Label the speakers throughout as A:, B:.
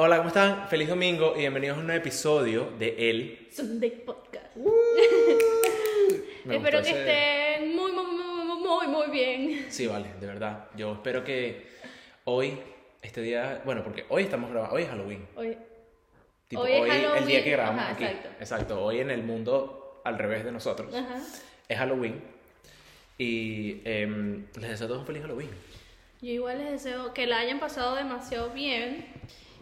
A: Hola, ¿cómo están? Feliz domingo y bienvenidos a un nuevo episodio de El.
B: Sunday Podcast.
A: Me
B: Espero que
A: ese-
B: estén muy, muy, muy, muy, muy bien.
A: Sí, vale, de verdad. Yo espero que hoy, este día, bueno, porque hoy estamos grabando, hoy es Halloween.
B: Hoy,
A: Tipo,
B: Hoy es
A: el día que grabamos
B: Ajá,
A: aquí.
B: exacto.
A: Hoy en el mundo al revés de nosotros.
B: ajá.
A: Es Halloween. Y em, les deseo a todos un feliz Halloween.
B: Yo igual les deseo que la hayan pasado demasiado bien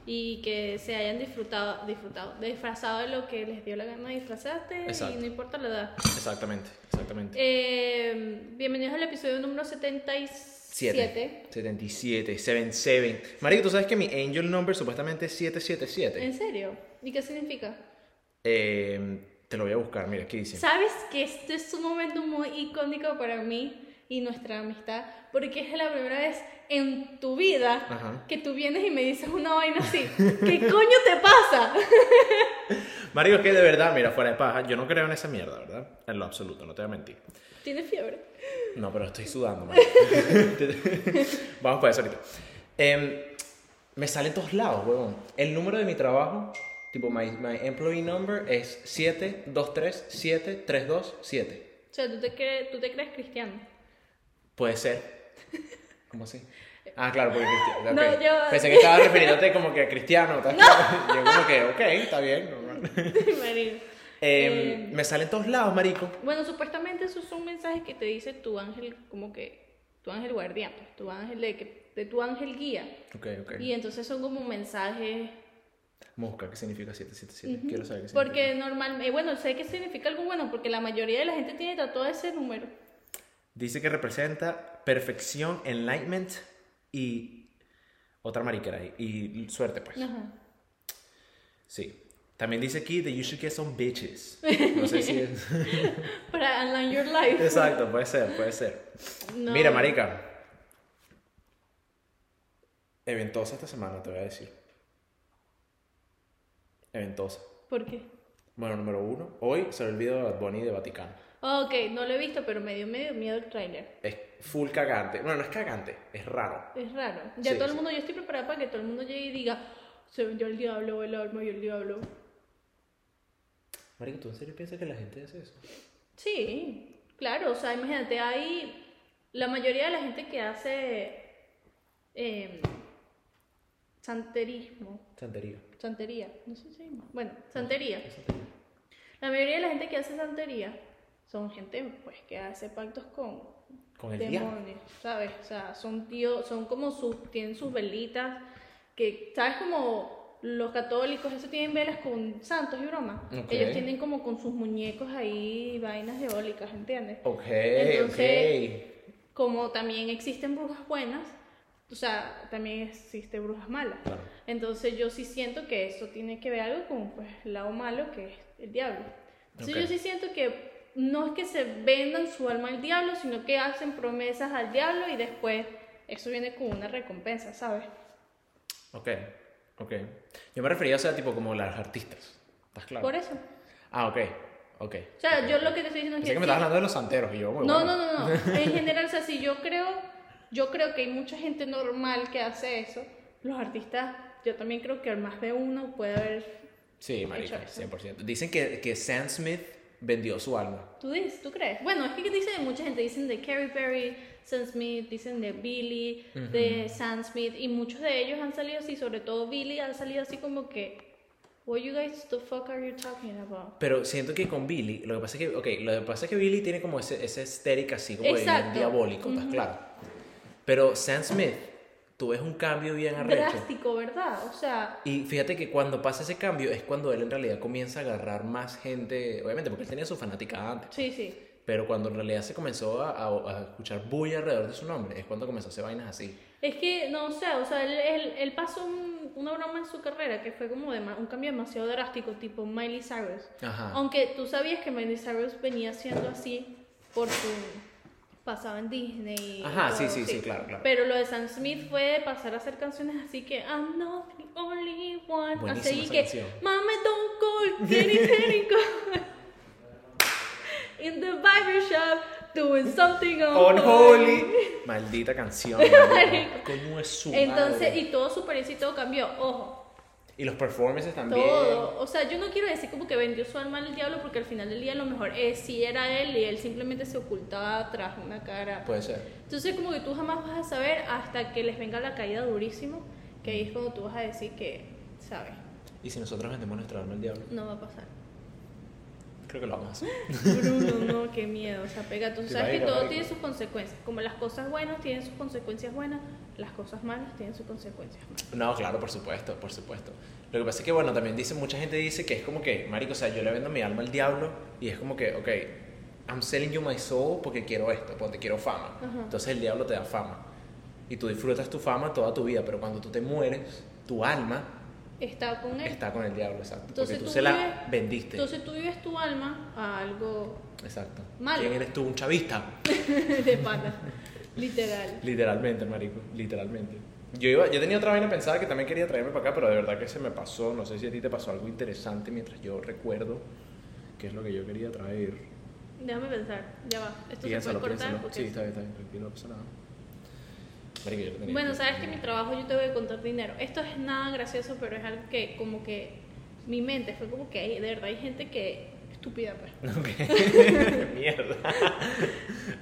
B: y que se hayan disfrutado, disfrutado, disfrazado de lo que les dio la gana disfrazarte
A: Exacto.
B: y no importa la edad.
A: Exactamente, exactamente.
B: Eh, bienvenidos al episodio número 77.
A: 77, 77. Marico, ¿tú sabes que mi angel number supuestamente es 777?
B: ¿En serio? ¿Y qué significa?
A: Eh, te lo voy a buscar, mira, aquí dice.
B: Sabes que este es un momento muy icónico para mí y nuestra amistad, porque es la primera vez en tu vida
A: Ajá.
B: que tú vienes y me dices una vaina así. ¿Qué coño te pasa?
A: Marico, es que de verdad, mira, fuera de paja, yo no creo en esa mierda, ¿verdad? En lo absoluto, no te voy a mentir.
B: ¿Tienes fiebre?
A: No, pero estoy sudando, marico. Vamos para eso ahorita. Em, me sale en todos lados, huevón. El número de mi trabajo, tipo, my, my employee number es 7237327.
B: O sea, ¿tú te, crees, tú te crees cristiano.
A: Puede ser. ¿Cómo así? Ah, claro, porque cristiano.
B: No,
A: ok.
B: yo-
A: Pensé que estaba refiriéndote como que a cristiano. ¿estás claro? Yo como que, ok, está bien. normal. Em,
B: Eh.
A: Me sale en todos lados, marico.
B: Bueno, supuestamente esos son mensajes que te dice tu ángel, como que tu ángel guardián, pues, tu ángel de, de tu ángel guía.
A: Ok, ok.
B: Y entonces son como mensajes
A: Mosca, ¿qué significa 777? Quiero saber qué significa.
B: Porque normal, eh, bueno, sé que significa algo bueno, porque la mayoría de la gente tiene tatuado ese número.
A: Dice que representa perfección, enlightenment y otra mariquera ahí. Y suerte, pues.
B: Ajá.
A: Sí. También dice aquí that you should get some bitches. No sé si es.
B: Para align your life.
A: Exacto, puede ser, puede ser.
B: No.
A: Mira, marica. Eventosa esta semana, te voy a decir. Eventosa.
B: ¿Por qué?
A: Bueno, número uno. Hoy se el video de Bad Bunny de Vaticano.
B: Ok, no lo he visto, pero me dio medio miedo el tráiler.
A: Es full cagante. Bueno, no es cagante, es raro.
B: Es raro. Ya
A: Sí,
B: todo el
A: sí.
B: mundo, yo estoy preparada para que todo el mundo llegue y diga, se vendió el diablo, el alma y el diablo.
A: Marica, ¿tú en serio piensas que la gente hace eso?
B: Sí, claro, o sea, imagínate, hay la mayoría de la gente que hace eh, santerismo,
A: Santería.
B: santería, no sé si, bueno, santería.
A: ¿Qué santería?
B: La mayoría de la gente que hace santería son gente pues que hace pactos con
A: Con el diablo.
B: demonios, ¿sabes? O sea, son tíos, son como sus, tienen sus velitas, que, ¿sabes? Como los católicos, eso tienen velas con santos y bromas.
A: Ok.
B: Ellos tienen como con sus muñecos ahí vainas diabólicas, ¿entiendes?
A: Ok,
B: Entonces- Como también existen brujas buenas, o sea, también existen brujas malas.
A: Claro.
B: Entonces yo sí siento que eso tiene que ver algo con pues, el lado malo que es el diablo. Entonces
A: Ok.
B: yo sí siento que no es que se vendan su alma al diablo, sino que hacen promesas al diablo y después eso viene con una recompensa, ¿sabes?
A: Ok, ok. Yo me refería, o sea, tipo como las artistas. ¿Estás claro?
B: Por eso.
A: Ah, ok, ok.
B: O sea,
A: ok,
B: yo lo que te estoy diciendo es que...
A: que me estabas hablando de los santeros y yo,
B: No, no, no, no. En general, o sea, si yo creo, yo creo que hay mucha gente normal que hace eso. Los artistas, yo también creo que más de uno puede haber.
A: Sí, marica,
B: Hecho eso.
A: 100%. Dicen que, que Sam Smith vendió su alma.
B: ¿Tú dices? ¿Tú crees? Bueno, es que dicen mucha gente, dicen de Carrie Perry, Sam Smith, dicen de Billy, de Sam Smith, y muchos de ellos han salido así, sobre todo Billy ha salido así como que, What you guys the fuck are you talking about?
A: Pero siento que con Billy, lo que pasa es que, ok, lo que pasa es que Billy tiene como ese, ese así como de bien
B: Exacto.
A: diabólico, ¿estás claro? Pero Sam Smith, tú ves un cambio bien arrecho.
B: Drástico, ¿verdad? O sea,
A: Y fíjate que cuando pasa ese cambio es cuando él en realidad comienza a agarrar más gente, obviamente porque él tenía su fanática antes,
B: sí, sí.
A: pero cuando en realidad se comenzó a, a- a escuchar bulla alrededor de su nombre, es cuando comenzó a hacer vainas así.
B: Es que, no sé, o sea, él, él, él pasó un- una broma en su carrera que fue como de un cambio demasiado drástico, tipo Miley Cyrus.
A: Ajá.
B: Aunque tú sabías que Miley Cyrus venía siendo así por su pasaba en Disney. y
A: Ajá, sí,
B: todo,
A: sí, sí, claro, claro.
B: Pero lo de Sam Smith fue pasar a hacer canciones así que I'm not the only one.
A: Buenísima
B: así
A: esa
B: que
A: canción.
B: Mame don't call, call. In the barber shop, doing something
A: Unholy. Maldita canción. Coño es su
B: Entonces,
A: madre.
B: y todo su y todo cambió. Ojo,
A: Y los performances también.
B: Todo. O sea, yo no quiero decir como que vendió su alma al diablo porque al final del día a lo mejor es sí era él y él simplemente se ocultaba tras una cara.
A: Puede ser.
B: Entonces como que tú jamás vas a saber hasta que les venga la caída durísimo, que ahí es cuando tú vas a decir que, ¿sabes?
A: ¿Y si nosotros vendemos nuestra alma al diablo?
B: No va a pasar.
A: Creo que lo vamos a hacer.
B: Bruno, no, qué miedo. O sea, pega. Tú sabes que todo tiene sus consecuencias. Como las cosas buenas tienen sus consecuencias buenas, las cosas malas tienen sus consecuencias malas.
A: No, claro, por supuesto, por supuesto. Lo que pasa es que, bueno, también dice, mucha gente dice que es como que, marico, o sea, yo le vendo mi alma al diablo y es como que, ok, I'm selling you my soul porque quiero esto, porque quiero fama.
B: Ajá.
A: Entonces el diablo te da fama. Y tú disfrutas tu fama toda tu vida, pero cuando tú te mueres, tu alma
B: Está con él.
A: está con el diablo, exacto.
B: Entonces
A: porque tú
B: tú
A: se la
B: vives-
A: vendiste.
B: Entonces tú vives tu alma a algo
A: exacto.
B: malo.
A: ¿Quién eres tú? Un chavista.
B: de pata. Literal.
A: Literalmente, marico, literalmente. Yo, iba, yo tenía otra vaina pensada que también quería traerme para acá, pero de verdad que se me pasó. No sé si a ti te pasó algo interesante mientras yo recuerdo qué es lo que yo quería traer.
B: Déjame pensar. Ya va. Esto
A: Piénsalo,
B: se puede cortar.
A: piénsalo. Sí, está bien, está bien, tranquilo, no pasa nada. Marico, yo tenía
B: Bueno, sabes que mi trabajo yo te voy a contar dinero. Esto es nada gracioso, pero es algo que como que mi mente fue como que hay, de verdad hay gente que estúpida pues.
A: Ok. Mierda.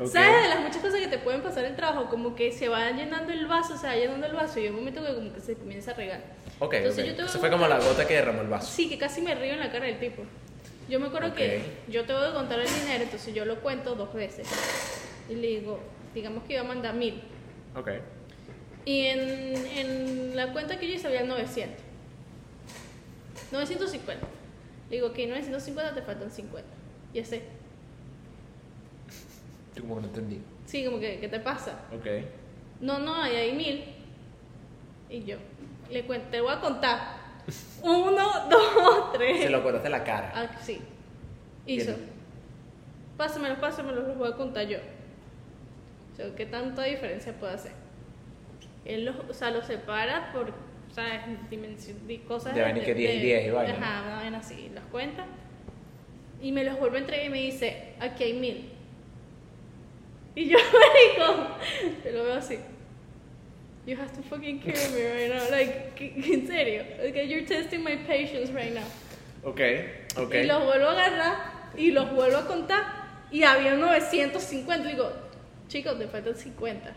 A: Ok.
B: ¿Sabes de las muchas cosas que te pueden pasar en el trabajo? Como que se va llenando el vaso, se va llenando el vaso y hay un momento que como que se comienza a regar.
A: Ok,
B: Entonces
A: ok.
B: yo te voy a
A: Eso fue como la gota que derramó el vaso.
B: Sí, que casi me río en la cara del tipo. Yo me acuerdo que
A: Ok.
B: yo te voy a contar el dinero, entonces yo lo cuento dos veces. Y le digo, digamos que iba a mandar mil.
A: Ok.
B: Y en, en la cuenta que yo hice había 900. 950. Le digo, ok, 950 te faltan 50. Y ese,
A: Yo como que no entendí.
B: sí, como que, ¿qué te pasa?
A: Ok.
B: No, no, ahí hay mil. Y yo, le cuento, te voy a contar. Uno, dos, tres.
A: Se lo acordaste la cara.
B: Ah, sí. Hizo. Pásamelo, pásamelo, los voy a contar yo. O sea, ¿qué tanta diferencia puede hacer? Él los, o sea, los separa por, ¿sabes? Dimensión, di- cosas
A: De vaina que 10 y 10 y vaina,
B: Ajá, una vaina así. Los cuenta. Y me los vuelve a entregar y me dice, aquí hay mil. Y yo, marico, yo lo veo así. You have to fucking kill me right now. Like, ¿qué- ¿en serio? Okay, you're testing my patience right now.
A: Ok, ok.
B: Y los vuelvo a agarrar y los vuelvo a contar. Y había 950. Digo, chicos, te faltan 50.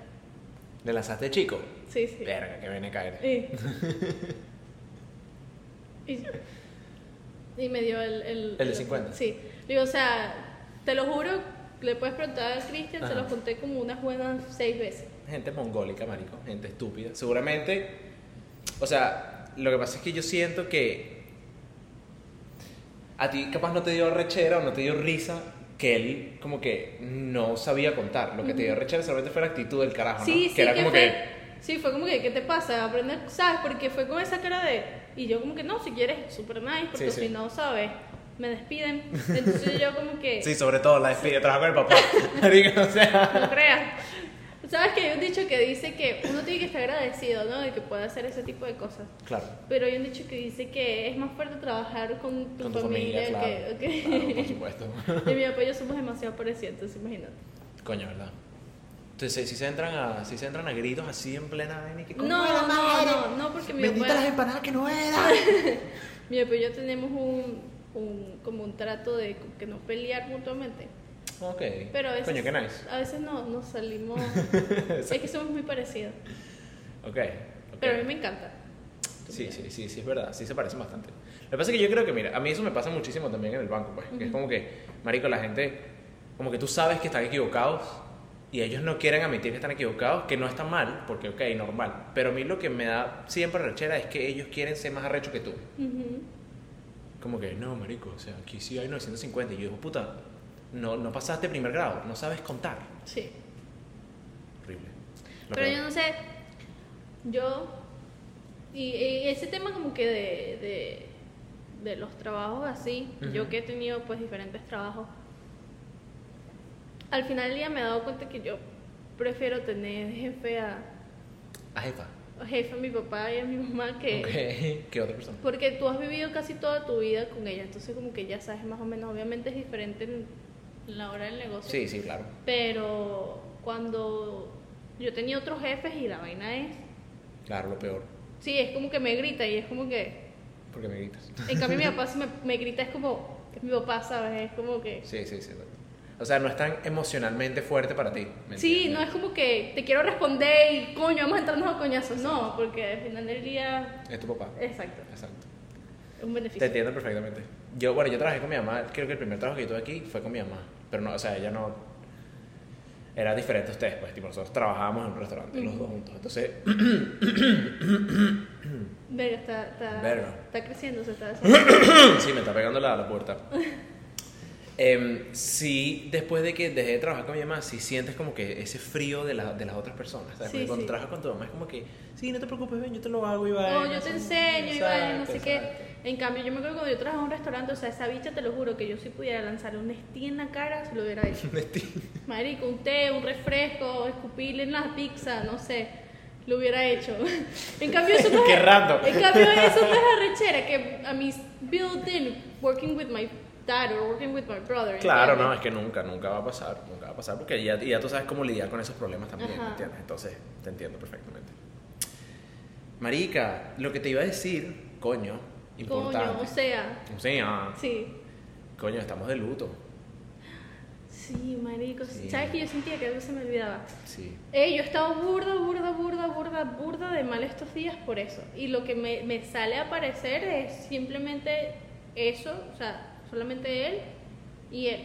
A: ¿Le lanzaste chico?
B: Sí, sí.
A: Verga, que viene a caer.
B: Y, y, y me dio el... El,
A: ¿El de 50?
B: Sí. Digo, o sea, te lo juro, le puedes preguntar a Cristian, se lo conté como unas buenas seis veces.
A: Gente mongólica, marico. Gente estúpida. Seguramente. O sea, lo que pasa es que yo siento que. A ti capaz no te dio rechera o no te dio risa que él como que no sabía contar. Lo que te dio rechera solamente fue la actitud del carajo,
B: Sí,
A: ¿no?
B: sí,
A: que era como
B: fue,
A: que.
B: Sí, fue como que, ¿qué te pasa? Aprender, ¿sabes? Porque fue con esa cara de... Y yo como que, no, si quieres, super nice, porque
A: Sí, sí.
B: si no, ¿sabes? Me despiden. Entonces yo como que...
A: Sí, sobre todo la despide, trabajo con el papá. O sea.
B: No creas. ¿Sabes que hay un dicho que dice que uno tiene que estar agradecido, ¿no? De que puede hacer ese tipo de cosas.
A: Claro.
B: Pero hay un dicho que dice que es más fuerte trabajar con tu
A: Con tu
B: familia,
A: familia, claro.
B: que... que-
A: Claro, por supuesto.
B: y mi papá y yo somos demasiado parecidos, imagínate.
A: Coño, ¿verdad? Entonces, si se entran a, si se entran a gritos así en plena vaina que
B: No,
A: "¿Cómo era,
B: no, no, no, porque mi
A: Bendita las empanadas que no era.
B: Mi papá y yo tenemos un, un, como un trato de que no pelear mutuamente.
A: ok.
B: Pero a veces,
A: Coño, qué nice.
B: a veces no, nos salimos... es que somos muy parecidos.
A: Ok. ok.
B: Pero a mí me encanta.
A: Sí, sí, sí, sí, es verdad, sí se parecen bastante. Lo que pasa es que yo creo que, mira, a mí eso me pasa muchísimo también en el banco, pues, que es como que, marico, la gente, como que tú sabes que están equivocados y ellos no quieren admitir que están equivocados, que no está mal, porque, ok, normal. Pero a mí lo que me da siempre rechera es que ellos quieren ser más arrechos que tú.
B: Ujú.
A: Como que, no, marico, o sea, aquí sí hay 950. Y yo digo, puta, no, no pasaste primer grado, no sabes contar.
B: Sí.
A: Horrible. Lo
B: Pero yo no sé, yo, y, y ese tema como que de, de, de los trabajos así, yo que he tenido pues diferentes trabajos, al final del día me he dado cuenta que yo prefiero tener jefe a,
A: A jefa.
B: a jefe a mi papá y a mi mamá que...
A: Ok. ¿Qué otra persona?
B: Porque tú has vivido casi toda tu vida con ella, entonces como que ya sabes más o menos, obviamente es diferente en la hora del negocio.
A: Sí, sí, claro.
B: Pero cuando yo tenía otros jefes y la vaina es
A: Claro, lo peor.
B: Sí, es como que me grita y es como que,
A: Porque me gritas.
B: En cambio, mi papá si me, me grita es como, es mi papá, ¿sabes? Es como que...
A: Sí, sí, sí. O sea, no es tan emocionalmente fuerte para ti. ¿me
B: Sí, no es como que te quiero responder y coño, vamos a entrarnos a coñazos. No, porque al final del día.
A: Es tu papá.
B: Exacto,
A: Exacto.
B: es un
A: Te
B: beneficio.
A: entiendo perfectamente. Yo, bueno, yo trabajé con mi mamá, creo que el primer trabajo que yo tuve aquí fue con mi mamá. Pero no, o sea, ella no. Era diferente a ustedes, pues, tipo, nosotros trabajábamos en un restaurante, los dos juntos. Entonces,
B: Verga, está, está,
A: Verga.
B: está creciendo, se está
A: sí, me está pegando la, la puerta. Em, sí, después de que dejé de trabajar con mi mamá, sí sientes como que ese frío de, la- de las otras personas. ¿sabes?
B: Sí,
A: cuando
B: sí.
A: trabajas con tu mamá es como que, sí, no te preocupes, ven, yo te lo hago, Iván.
B: O yo te enseño, vaya, no sé qué. En cambio, yo me acuerdo cuando yo trabajaba en un restaurante, o sea, esa bicha, te lo juro, que yo si pudiera lanzarle un Nestí en la cara, se lo hubiera hecho. Marico, un té, un refresco, escupirle en la pizza, no sé, lo hubiera hecho. en cambio, eso no es. En cambio, eso no es arrechera, que a mis built-in, working with my dad or working with my brother.
A: Claro,
B: ¿entiendes?
A: no, es que nunca, nunca va a pasar, nunca va a pasar, porque ya, ya tú sabes cómo lidiar con esos problemas también,
B: Ajá.
A: ¿entiendes? Entonces, te entiendo perfectamente. Marica, lo que te iba a decir, coño, importante.
B: Coño, o sea,
A: O sea,
B: sí.
A: coño, estamos de luto.
B: Sí, marico.
A: Sí.
B: ¿Sabes que yo sentía que algo se me olvidaba?
A: Sí.
B: Eh, yo he estado burda, burda, burda, burda, burda de mal estos días por eso. Y lo que me, me sale a aparecer es simplemente eso, o sea, solamente él y él.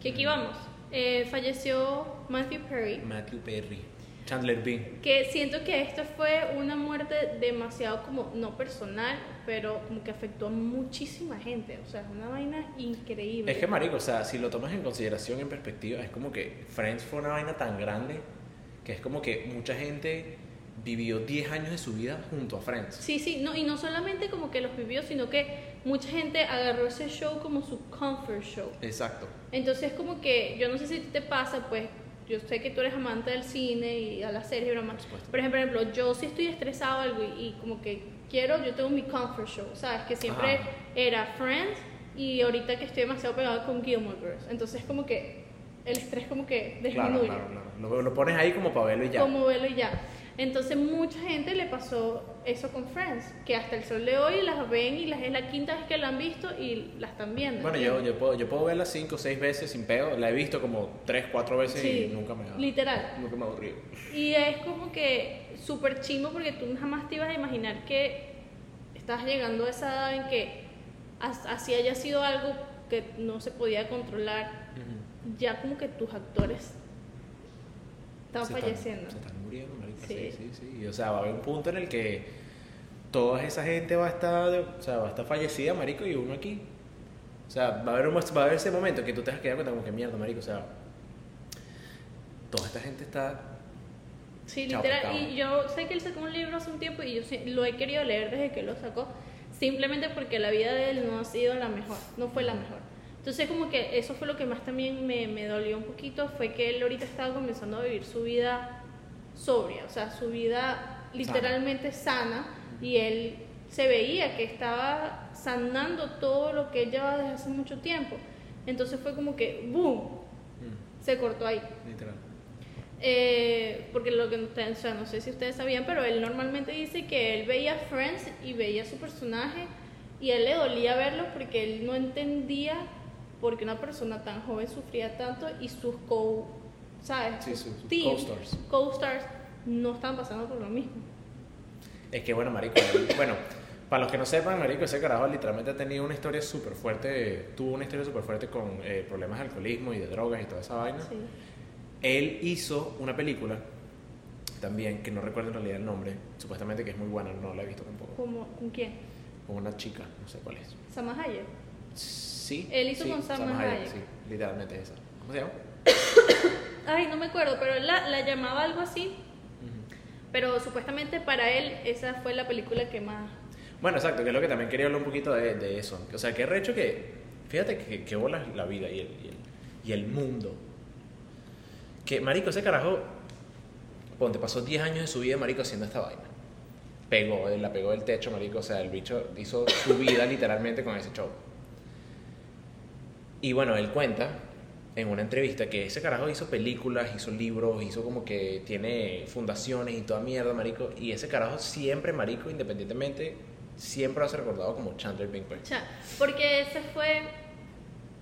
B: Que aquí vamos. Eh, falleció Matthew Perry.
A: Matthew Perry. Chandler Bing.
B: Que siento que esto fue una muerte demasiado como, no personal, pero como que afectó a muchísima gente. O sea, es una vaina increíble.
A: Es que, marico, o sea, si lo tomas en consideración, en perspectiva, es como que Friends fue una vaina tan grande que es como que mucha gente vivió 10 años de su vida junto a Friends.
B: Sí, sí, no, y no solamente como que los vivió, sino que mucha gente agarró ese show como su comfort show.
A: Exacto.
B: Entonces como que, yo no sé si te pasa, pues yo sé que tú eres amante del cine y a la serie y broma.
A: Por
B: ejemplo, yo si estoy estresado algo y, y como que quiero, yo tengo mi comfort show, ¿sabes? Que siempre
A: Ajá.
B: era Friends y ahorita que estoy demasiado pegada con Gilmore Girls. Entonces como que el estrés como que
A: Claro,
B: disminuye.
A: claro, claro. Lo, lo pones ahí como para verlo y ya.
B: como verlo y ya. Entonces mucha gente le pasó eso con Friends, que hasta el sol de hoy las ven y las, es la quinta vez que la han visto y la están viendo.
A: Bueno, yo, yo, puedo, yo puedo verla 5 o 6 veces sin pedo. La he visto como 3, 4 veces
B: Sí,
A: y nunca me ha
B: literal.
A: Nunca me ha aburrido.
B: Y es como que súper chimbo porque tú jamás te ibas a imaginar que estás llegando a esa edad en que as- así haya sido algo que no se podía controlar, ya como que tus actores están
A: Se
B: falleciendo.
A: se están muriendo, marica.
B: Sí.
A: Sí. sí, o sea, va a haber un punto en el que toda esa gente va a estar, o sea, va a estar fallecida, marico, y uno aquí. O sea, va a haber, un- va a haber ese momento que tú te vas a quedar cuenta como que mierda, marico, o sea, toda esta gente está...
B: Sí,
A: Chao,
B: literal. Y yo sé que él sacó un libro hace un tiempo y yo lo he querido leer desde que lo sacó, simplemente porque la vida de él no ha sido la mejor, no fue la mejor. Entonces como que eso fue lo que más también me, me dolió un poquito, fue que él ahorita estaba comenzando a vivir su vida sobria, o sea, su vida literalmente sana, y él se veía que estaba sanando todo lo que él llevaba desde hace mucho tiempo. Entonces fue como que, ¡boom!,
A: Mm,
B: se cortó ahí.
A: literal.
B: Eh, porque lo que ustedes, o sea, no sé si ustedes sabían, pero él normalmente dice que él veía Friends y veía su personaje y a él le dolía verlo porque él no entendía por qué una persona tan joven sufría tanto y sus co, ¿sabes?
A: Sí,
B: Sus
A: sus- sus
B: team,
A: co-stars.
B: co-stars no estaban pasando por lo mismo.
A: Es que bueno, marico, bueno, para los que no sepan, marico, ese carajo literalmente ha tenido una historia súper fuerte, tuvo una historia súper fuerte con eh, problemas de alcoholismo y de drogas y toda esa vaina.
B: Sí.
A: Él hizo una película también, que no recuerdo en realidad el nombre, supuestamente que es muy buena, no la he visto tampoco,
B: ¿Cómo, ¿Con quién?
A: con una chica, no sé cuál es.
B: Sama Hayek.
A: Sí.
B: Él hizo
A: sí,
B: con Salma Hayek.
A: Sí, literalmente es esa. ¿Cómo se llama?
B: Ay, no me acuerdo, pero él la, la llamaba algo así. Pero supuestamente para él esa fue la película que más...
A: Bueno, exacto, que es lo que también quería hablar un poquito de, de eso. O sea, que recho que, fíjate que, que la vida y el, y, el, y el mundo. Que, marico, ese carajo, ponte, pasó 10 años de su vida, marico, haciendo esta vaina. Pegó, la pegó del techo, marico, o sea, el bicho hizo su vida literalmente con ese show. Y bueno, él cuenta en una entrevista que ese carajo hizo películas, hizo libros, hizo como que tiene fundaciones y toda mierda, marico. Y ese carajo siempre, marico, independientemente, siempre va a ser recordado como Chandler Bing.
B: O sea, porque ese fue...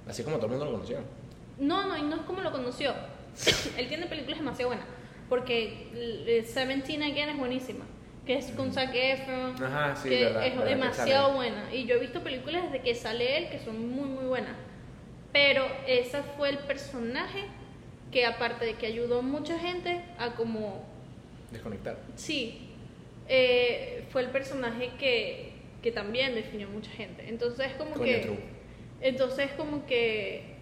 A: Así como todo el mundo lo conoció.
B: No, no, y no es como lo conoció. Él tiene películas demasiado buenas. Porque eh, Seventeen Again es buenísima. Que es con Zac Efron.
A: Ajá, sí,
B: que
A: verdad,
B: es
A: verdad que
B: demasiado
A: sale.
B: buena. Y yo he visto películas desde que sale él que son muy, muy buenas. Pero ese fue el personaje que aparte de que ayudó a mucha gente a como
A: Desconectar.
B: Sí, eh, fue el personaje que, que también definió a mucha gente. Entonces como
A: Coño,
B: que...
A: true.
B: Entonces como que...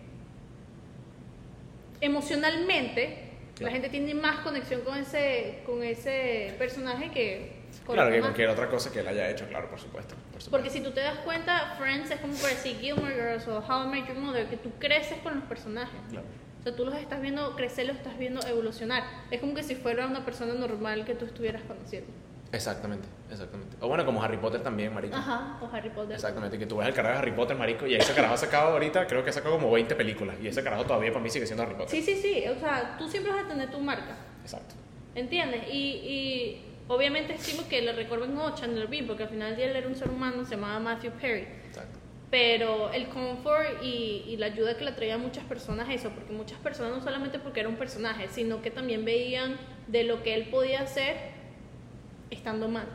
B: Emocionalmente,
A: Claro.
B: la gente tiene más conexión con ese, con ese personaje que
A: Claro, que cualquier otra cosa que él haya hecho, claro, por supuesto. Por supuesto.
B: Porque si tú te das cuenta, Friends es como por decir Gilmore Girls o How I Met Your Mother, que tú creces con los personajes.
A: Claro.
B: O sea, tú los estás viendo crecer, los estás viendo evolucionar. Es como que si fuera una persona normal que tú estuvieras conociendo.
A: Exactamente, exactamente. O bueno, como Harry Potter también, marico.
B: Ajá, o Harry Potter.
A: Exactamente, que tú ves el carajo de Harry Potter, marico, y ese carajo ha sacado ahorita, creo que ha sacado como 20 películas, y ese carajo todavía para mí sigue siendo Harry Potter.
B: Sí, sí, sí. O sea, tú siempre vas a tener tu marca.
A: Exacto.
B: ¿Entiendes? Y, y obviamente estimo que le recuerden a Chandler Bing, porque al final del día él era un ser humano, se llamaba Matthew Perry.
A: Exacto.
B: Pero el confort y, y la ayuda que le traía a muchas personas eso, porque muchas personas no solamente porque era un personaje, sino que también veían de lo que él podía hacer estando mal.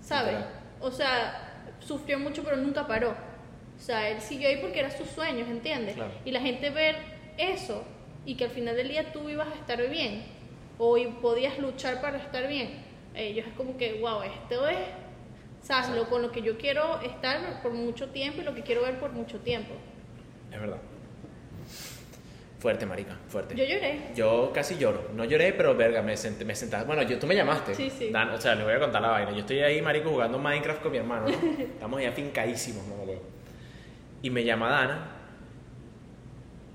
B: ¿Sabes? O sea, sufrió mucho pero nunca paró. O sea, él siguió ahí porque era sus sueños, ¿entiendes?
A: Claro.
B: Y la gente ver eso y que al final del día tú ibas a estar bien o podías luchar para estar bien, ellos es como que, wow, esto es, ¿sabes? Lo, con lo que yo quiero estar por mucho tiempo y lo que quiero ver por mucho tiempo.
A: Es verdad. Fuerte, marica, fuerte.
B: Yo lloré.
A: Yo casi lloro. No lloré, pero verga, me senté, me sentaba. Bueno, yo, tú me llamaste.
B: Sí, sí.
A: Dan- o sea, les voy a contar la vaina. Yo estoy ahí, marico, jugando Minecraft con mi hermano, ¿no? Estamos ya fincadísimos, no huevo. Y me llama Dana.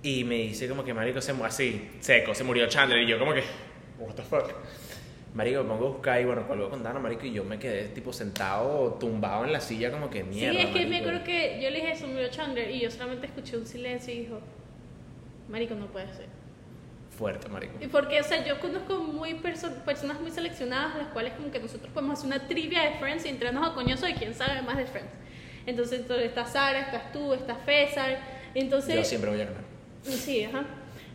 A: Y me dice como que marico se así, seco, se murió Chandler. Y yo como que, what the fuck. Marico, me pongo a buscar y bueno, cuelgo con Dana, marico, y yo me quedé tipo sentado, tumbado en la silla como que mierda.
B: sí, es que me
A: marico.
B: acuerdo que yo le dije eso, murió Chandler, y yo solamente escuché un silencio y dijo, Marico, no puede ser.
A: Fuerte, marico.
B: Y porque, o sea, yo conozco muy perso- personas muy seleccionadas, las cuales como que nosotros podemos hacer una trivia de Friends y entrarnos a coñoso de quién sabe más de Friends. Entonces, entonces está Sara, estás tú, está César. Entonces,
A: Yo siempre voy a ganar.
B: Sí, ajá.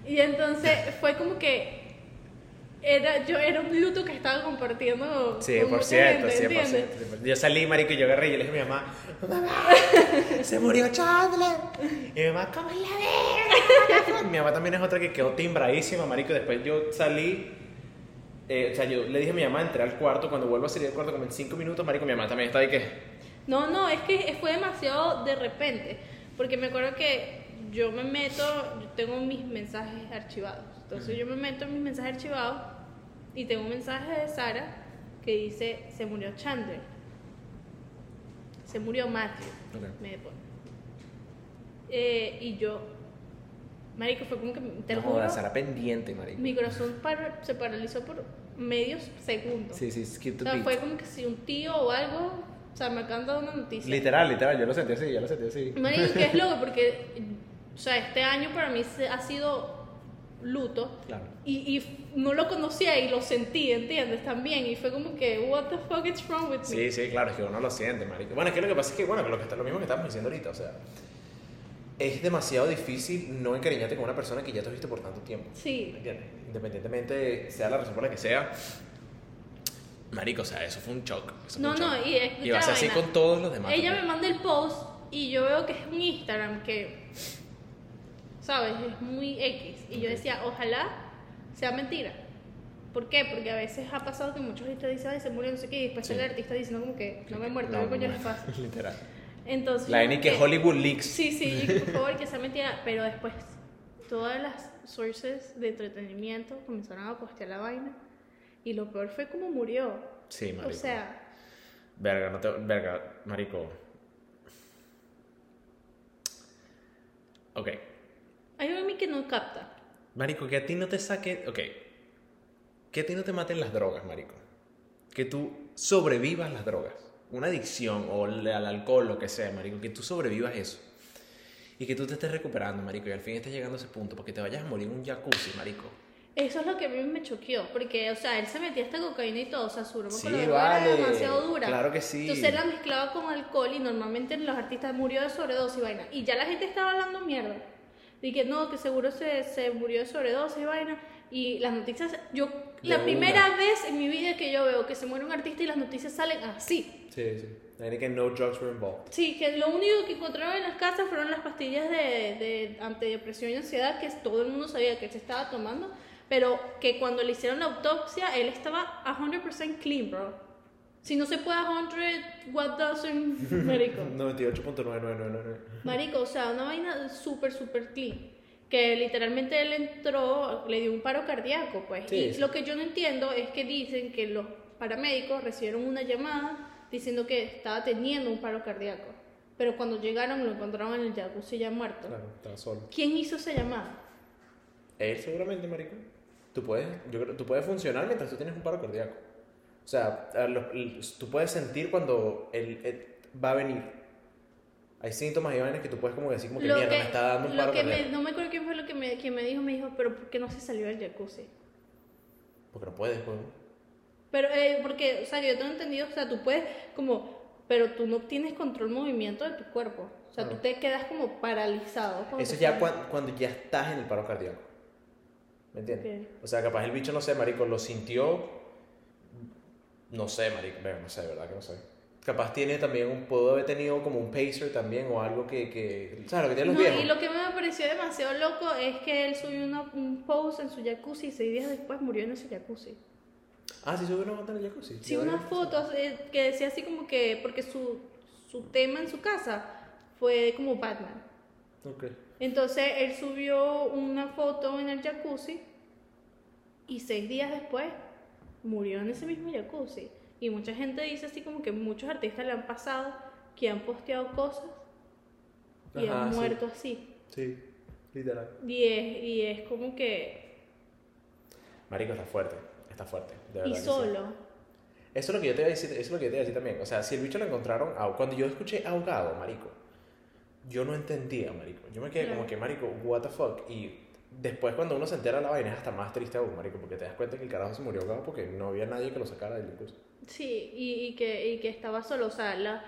B: Y entonces fue como que era, yo era un luto que estaba compartiendo
A: Sí,
B: con
A: por cierto,
B: gente,
A: sí, por cierto. Yo salí, marico, y yo agarré y yo le dije a mi mamá, mamá, se murió Chandler. Y mi mamá, ¿cómo es la verga? mi mamá también es otra que quedó timbradísima, marico. Después yo salí, eh, o sea, yo le dije a mi mamá, entré al cuarto, cuando vuelvo a salir del cuarto como en cinco minutos, marico, mi mamá también está ahí que...
B: No, no, es que fue demasiado de repente. Porque me acuerdo que yo me meto, yo tengo mis mensajes archivados. Entonces yo me meto en mis mensajes archivados y tengo un mensaje de Sara que dice, se murió Chandler. Se murió Matthew.
A: Ok.
B: Me pone. Eh, y yo, marico, fue como que, te lo
A: No
B: juro,
A: estará pendiente, marico.
B: mi corazón para- se paralizó por medios segundos.
A: Sí, sí, skip
B: O
A: the
B: sea,
A: beat.
B: fue como que si un tío o algo, o sea, me acaban dado una noticia.
A: Literal, literal, yo lo sentí así, yo lo sentí así.
B: Marico, que es loco porque, o sea, este año para mí ha sido luto
A: Claro.
B: y, y no lo conocía y lo sentí, ¿entiendes? También y fue como que, what the fuck is wrong with me?
A: Sí, sí, claro, es que uno lo siente, marico. Bueno, es que lo que pasa es que, bueno, lo, que está, lo mismo que estamos diciendo ahorita, o sea, es demasiado difícil no encariñarte con una persona que ya te has visto por tanto tiempo.
B: Sí.
A: ¿Me entiendes? Independientemente sea la razón por la que sea, marico, o sea, eso fue un shock. eso
B: No,
A: un
B: no,
A: shock.
B: y escucha
A: Y va a ser así con todos los demás.
B: Ella me
A: también.
B: manda el post y yo veo que es un Instagram que, ¿sabes? Es muy X. Y yo decía, ojalá sea mentira. ¿Por qué? Porque a veces ha pasado que muchos artistas dicen, ay, se murió, no sé qué, y después
A: Sí.
B: el artista diciendo como que no me he muerto,
A: No,
B: ¿qué coño
A: no,
B: les pasa?
A: Literal.
B: Entonces,
A: La N que Hollywood Leaks.
B: Sí, sí, por favor que sea mentira, pero después todas las sources de entretenimiento comenzaron a postear la vaina y lo peor fue como murió.
A: Sí, marico.
B: O sea,
A: Verga, no te. Verga, marico. Ok.
B: Hay algo en mí que no capta.
A: Marico, que a ti no te saque. Ok. Que a ti no te maten las drogas, marico. Que tú sobrevivas las drogas. Una adicción o al al alcohol, lo que sea, marico. Que tú sobrevivas eso. Y que tú te estés recuperando, marico. Y al fin estés llegando a ese punto. Porque te vayas a morir en un jacuzzi, marico.
B: Eso es lo que a mí me choqueó, porque, o sea, él se metía hasta cocaína y todo, o sea, su broma
A: Sí,
B: con
A: vale.
B: era demasiado dura.
A: Claro que sí.
B: Entonces él la mezclaba con alcohol y normalmente los artistas murió de sobredosis y vaina. Y ya la gente estaba hablando mierda. Y que no, que seguro se, se murió de sobredosis y vaina. Y las noticias, yo,
A: De
B: la
A: una.
B: primera vez en mi vida que yo veo que se muere un artista y las noticias salen así.
A: Sí, sí. Que no drugs were involved.
B: Sí, que lo único que encontraron en las casas fueron las pastillas de, de antidepresión y ansiedad que todo el mundo sabía que él se estaba tomando, pero que cuando le hicieron la autopsia él estaba 100% clean, bro. Si no se puede 100, what doesn't, marico?
A: 98.9999.
B: Marico, o sea, una vaina súper, súper clean. Que literalmente él entró, le dio un paro cardíaco, pues.
A: Sí,
B: y lo que yo no entiendo es que dicen que los paramédicos recibieron una llamada diciendo que estaba teniendo un paro cardíaco. Pero cuando llegaron lo encontraron en el jacuzzi ya muerto.
A: Claro, estaba solo.
B: ¿Quién hizo esa llamada?
A: Él seguramente, marico. Tú puedes, yo creo, tú puedes funcionar mientras tú tienes un paro cardíaco. O sea, el- tú puedes sentir cuando él, él va a venir. Hay síntomas y vainas que tú puedes como decir como que
B: Lo
A: mierda,
B: que-
A: me está dando un paro
B: que me- no me acuerdo quién fue lo que me, que me dijo, me dijo, pero ¿por qué no se salió del jacuzzi?
A: Porque no puedes, pues.
B: Pero, eh, porque, o sea, yo tengo entendido, o sea, tú puedes como, pero tú no tienes control movimiento de tu cuerpo. O sea,
A: Claro.
B: tú te quedas como paralizado.
A: Eso ya cuando, cuando ya estás en el paro cardíaco. ¿Me entiendes?
B: Ok.
A: O sea, capaz el bicho, no sé, marico, lo sintió. No sé, marico, no sé, ¿verdad? Que no sé. Capaz tiene también un. Pudo haber tenido como un pacer también o algo que. que ¿Sabes lo que tienen
B: No,
A: los viejos?
B: y lo que me pareció demasiado loco es que él subió una- un post en su jacuzzi y seis días después murió en ese jacuzzi.
A: Ah, sí, subió una foto en el jacuzzi.
B: Sí, una foto eh, que decía así como que, porque su, su tema en su casa fue como Batman.
A: Ok.
B: Entonces él subió una foto en el jacuzzi y seis días después murió en ese mismo jacuzzi. Y mucha gente dice así como que muchos artistas le han pasado que han posteado cosas y
A: Ajá,
B: han
A: sí.
B: muerto así.
A: Sí, literal.
B: Y es, y es como que...
A: Marico, está fuerte. Está fuerte. De verdad.
B: Y
A: que sí.
B: solo.
A: Eso es lo que yo te iba a decir, eso es lo que yo te iba a decir también. O sea, si el bicho lo encontraron, cuando yo escuché ahogado, marico, yo no entendía, marico. Yo me quedé
B: Claro.
A: como que, marico, what the fuck. Y después cuando uno se entera la vaina es hasta más triste aún, marico, porque te das cuenta que el carajo se murió ahogado porque no había nadie que lo sacara del jacuzzi.
B: Sí, y, y que, y que estaba solo. O sea, la,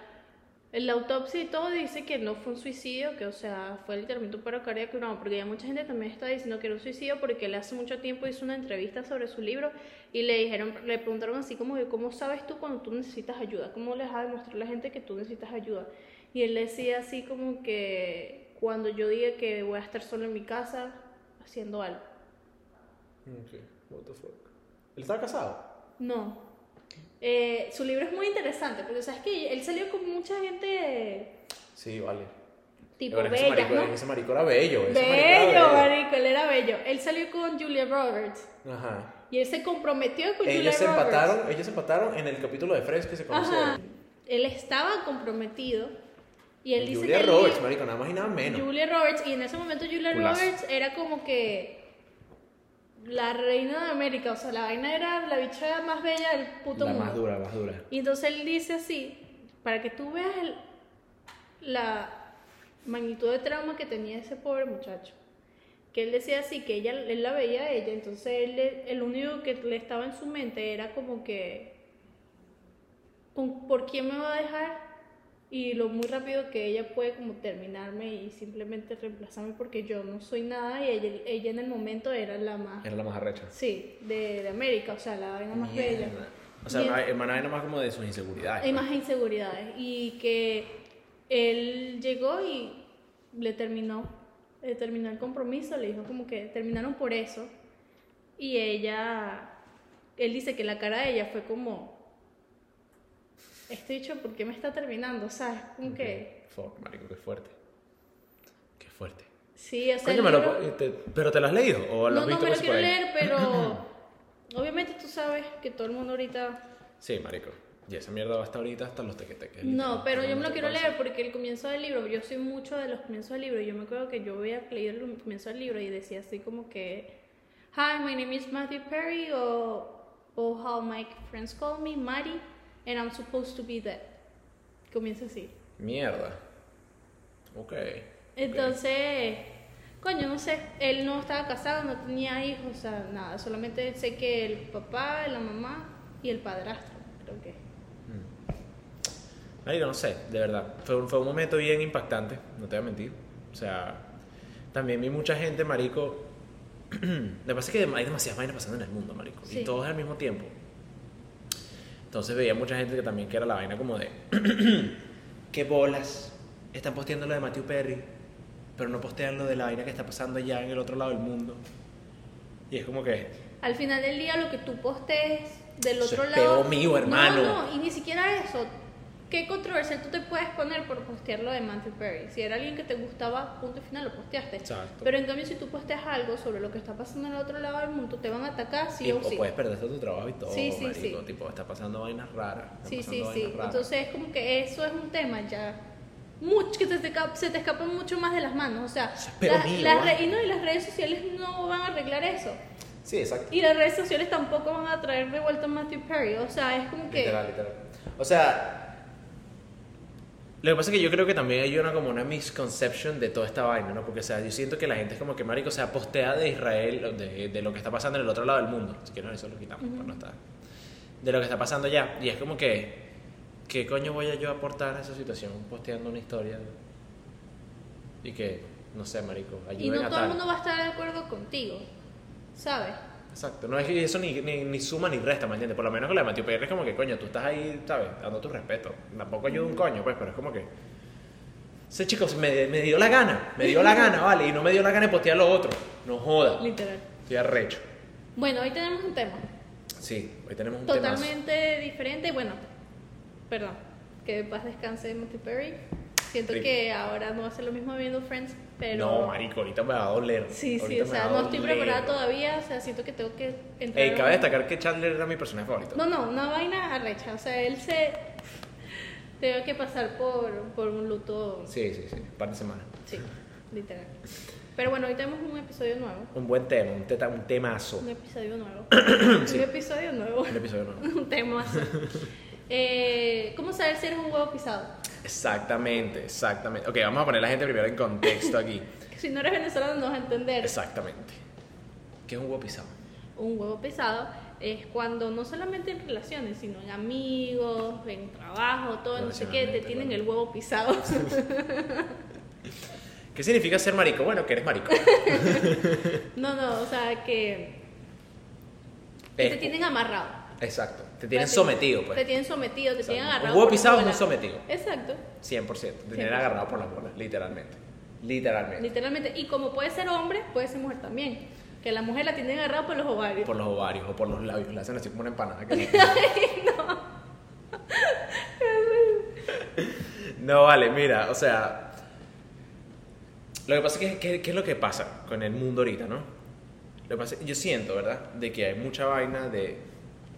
B: la autopsia y todo dice que no fue un suicidio, que o sea, fue literalmente un paro cardíaco. No, porque ya mucha gente también está diciendo que era un suicidio porque él hace mucho tiempo hizo una entrevista sobre su libro y le dijeron, le preguntaron así como que, ¿cómo sabes tú cuando tú necesitas ayuda? ¿Cómo les vas a demostrar a la gente que tú necesitas ayuda? Y él decía así como que cuando yo diga que voy a estar solo en mi casa haciendo algo.
A: Ok, what the fuck. ¿Él estaba casado?
B: No. Eh, su libro es muy interesante porque sabes que él salió con mucha gente
A: Sí, vale.
B: tipo
A: Pero ese marico,
B: ¿no?
A: ese marico era bello. ese marico
B: Bello,
A: era bello.
B: marico, él era bello. Él salió con Julia Roberts
A: Ajá.
B: y él se comprometió con Julia
A: Ellos se
B: Roberts.
A: empataron, ellos se empataron en el capítulo de Fresh que se conocieron.
B: Ajá. Él estaba comprometido y él dice
A: Julia
B: que él-
A: Roberts, marico, nada más y nada menos.
B: Julia Roberts y en ese momento Julia
A: Culazo.
B: Roberts era como que la reina de América, o sea, la vaina era la bicha más bella del puto
A: La
B: mundo.
A: más dura, más dura.
B: Y entonces él dice así, para que tú veas el- la magnitud de trauma que tenía ese pobre muchacho. Que él decía así, que ella, él la veía a ella, entonces él, el único que le estaba en su mente era como que, ¿con- ¿por quién me va a dejar? Y lo muy rápido que ella puede como terminarme y simplemente reemplazarme porque yo no soy nada y ella, ella en el momento era la más,
A: Era la más arrecha.
B: sí, de, de América, o sea, la vaina más bella.
A: O sea,
B: Bien.
A: ma- hermana era más como de sus inseguridades.
B: Hay
A: pues.
B: más inseguridades. Y que él llegó y le terminó, le terminó el compromiso, le dijo como que terminaron por eso. Y ella, él dice que la cara de ella fue como, este dicho, ¿por qué me está terminando? O sea, es como que,
A: Fuck, marico, qué fuerte. Qué fuerte.
B: sí, o sea,
A: Coño, lo-
B: libro-
A: te- ¿Pero te lo has leído? ¿O lo
B: no,
A: has
B: no
A: visto
B: me lo quiero leer, pero obviamente tú sabes que todo el mundo ahorita
A: Sí, marico. Y esa mierda va hasta ahorita hasta los tequeteques.
B: No, pero yo me lo quiero
A: más.
B: leer porque el comienzo del libro, yo soy mucho de los comienzos del libro. Yo me acuerdo que yo había leído el comienzo del libro y decía así como que, Hi, my name is Matthew Perry, o, o how my friends call me, Mari, and I'm supposed to be dead. Comienza así.
A: Mierda. Ok.
B: Entonces, coño, no sé, él no estaba casado, no tenía hijos, o sea, nada, solamente sé que el papá, la mamá y el padrastro, creo que.
A: Marico, no sé, de verdad. Fue un, fue un momento bien impactante, no te voy a mentir. O sea, también vi mucha gente, marico. Lo que pasa es que hay demasiadas vainas pasando en el mundo, marico.
B: Sí.
A: Y todos al mismo tiempo. Entonces veía mucha gente que también que era la vaina como de... ¿Qué bolas? Están posteando lo de Matthew Perry, pero no postean lo de la vaina que está pasando allá en el otro lado del mundo. Y es como que...
B: Al final del día, lo que tú postees del
A: Eso
B: otro
A: es
B: lado.
A: peo mío, hermano.
B: No, no, y ni siquiera eso. ¿Qué controversial tú te puedes poner por postear lo de Matthew Perry? Si era alguien que te gustaba, punto y final, lo posteaste.
A: Exacto.
B: Pero en cambio, si tú posteas algo sobre lo que está pasando en el otro lado del mundo, te van a atacar sí
A: y,
B: o
A: o
B: sí.
A: puedes perderte tu trabajo y todo,
B: Sí, sí,
A: marico.
B: sí.
A: Tipo, está pasando vainas raras. están
B: Sí, sí, sí.
A: raras.
B: Entonces es como que eso es un tema ya mucho, que se te, escapa, se te escapa mucho más de las manos. O sea, la-
A: mío,
B: las re- y, no, y las redes sociales no van a arreglar eso.
A: Sí, exacto.
B: Y las redes sociales tampoco van a traer de vuelta a Matthew Perry. O sea, es como que...
A: Literal, literal. O sea, lo que pasa es que yo creo que también hay una como una misconception de toda esta vaina, ¿no? Porque, o sea, yo siento que la gente es como que, marico, o sea, postea de Israel, de, de lo que está pasando en el otro lado del mundo. Si quieren eso lo quitamos, pues no está. De lo que está pasando allá. Y es como que, ¿qué coño voy a yo aportar a esa situación posteando una historia? Y que, no sé, marico, ayuden
B: Y no
A: a
B: todo el
A: tal.
B: mundo va a estar de acuerdo contigo, ¿sabes?
A: Exacto, no es que eso ni, ni, ni suma ni resta, ¿me entiendes? Por lo menos con la de Matthew Perry es como que, coño, tú estás ahí, ¿sabes? Dando tu respeto. Tampoco ayuda un coño, pues, pero es como que. Ese chico me, me dio la gana, me dio la gana, ¿vale? Y no me dio la gana de postear lo otro. No joda.
B: Literal.
A: Estoy arrecho.
B: Bueno, hoy tenemos un tema
A: Sí, hoy tenemos un tema.
B: totalmente diferente. Bueno, perdón, que paz descanse Matthew Perry. Siento que ahora no va a ser lo mismo viendo Friends, pero...
A: No, marico, ahorita me va a doler.
B: Sí, sí,
A: Ahorita
B: o sea, no estoy preparada todavía, o sea, siento que tengo que entrar...
A: Ey, cabe destacar que Chandler era mi personaje favorito.
B: No, no, una vaina arrecha, o sea, él se... Tengo que pasar por, por un luto...
A: Sí, sí, sí, un par de semanas.
B: Sí, literal. Pero bueno, hoy tenemos un episodio nuevo.
A: Un buen tema, un, teta, un temazo.
B: Un episodio nuevo.
A: Sí.
B: Un episodio nuevo.
A: Un episodio nuevo.
B: un tema. Eh, ¿Cómo saber si eres un huevo pisado?
A: Exactamente, exactamente. Ok, vamos a poner a la gente primero en contexto aquí.
B: Si no eres venezolano no vas a entender.
A: Exactamente. ¿Qué es un huevo pisado?
B: Un huevo pisado es cuando no solamente en relaciones, sino en amigos, en trabajo, todo, no sé qué, te tienen el huevo pisado.
A: ¿Qué significa ser marico? Bueno, que eres marico.
B: no, no, o sea, que, que te tienen amarrado.
A: Exacto. Te tienen
B: Te-
A: sometido,
B: Te
A: pues.
B: tienen sometido, te
A: Exacto.
B: tienen
A: Un
B: agarrado.
A: huevo
B: por
A: pisado es un sometido.
B: Exacto,
A: 100%. Te tienen
B: 100%.
A: agarrado por las bolas, literalmente. Literalmente.
B: literalmente. Y como puede ser hombre, puede ser mujer también. Que la mujer la tienen agarrada por los ovarios.
A: Por los ovarios o por los labios. Le hacen así como una empanada. que- no, vale, mira, o sea. Lo que pasa es que, ¿qué, qué es lo que pasa con el mundo ahorita, no? Lo que pasa, yo siento, ¿verdad? De que hay mucha vaina de.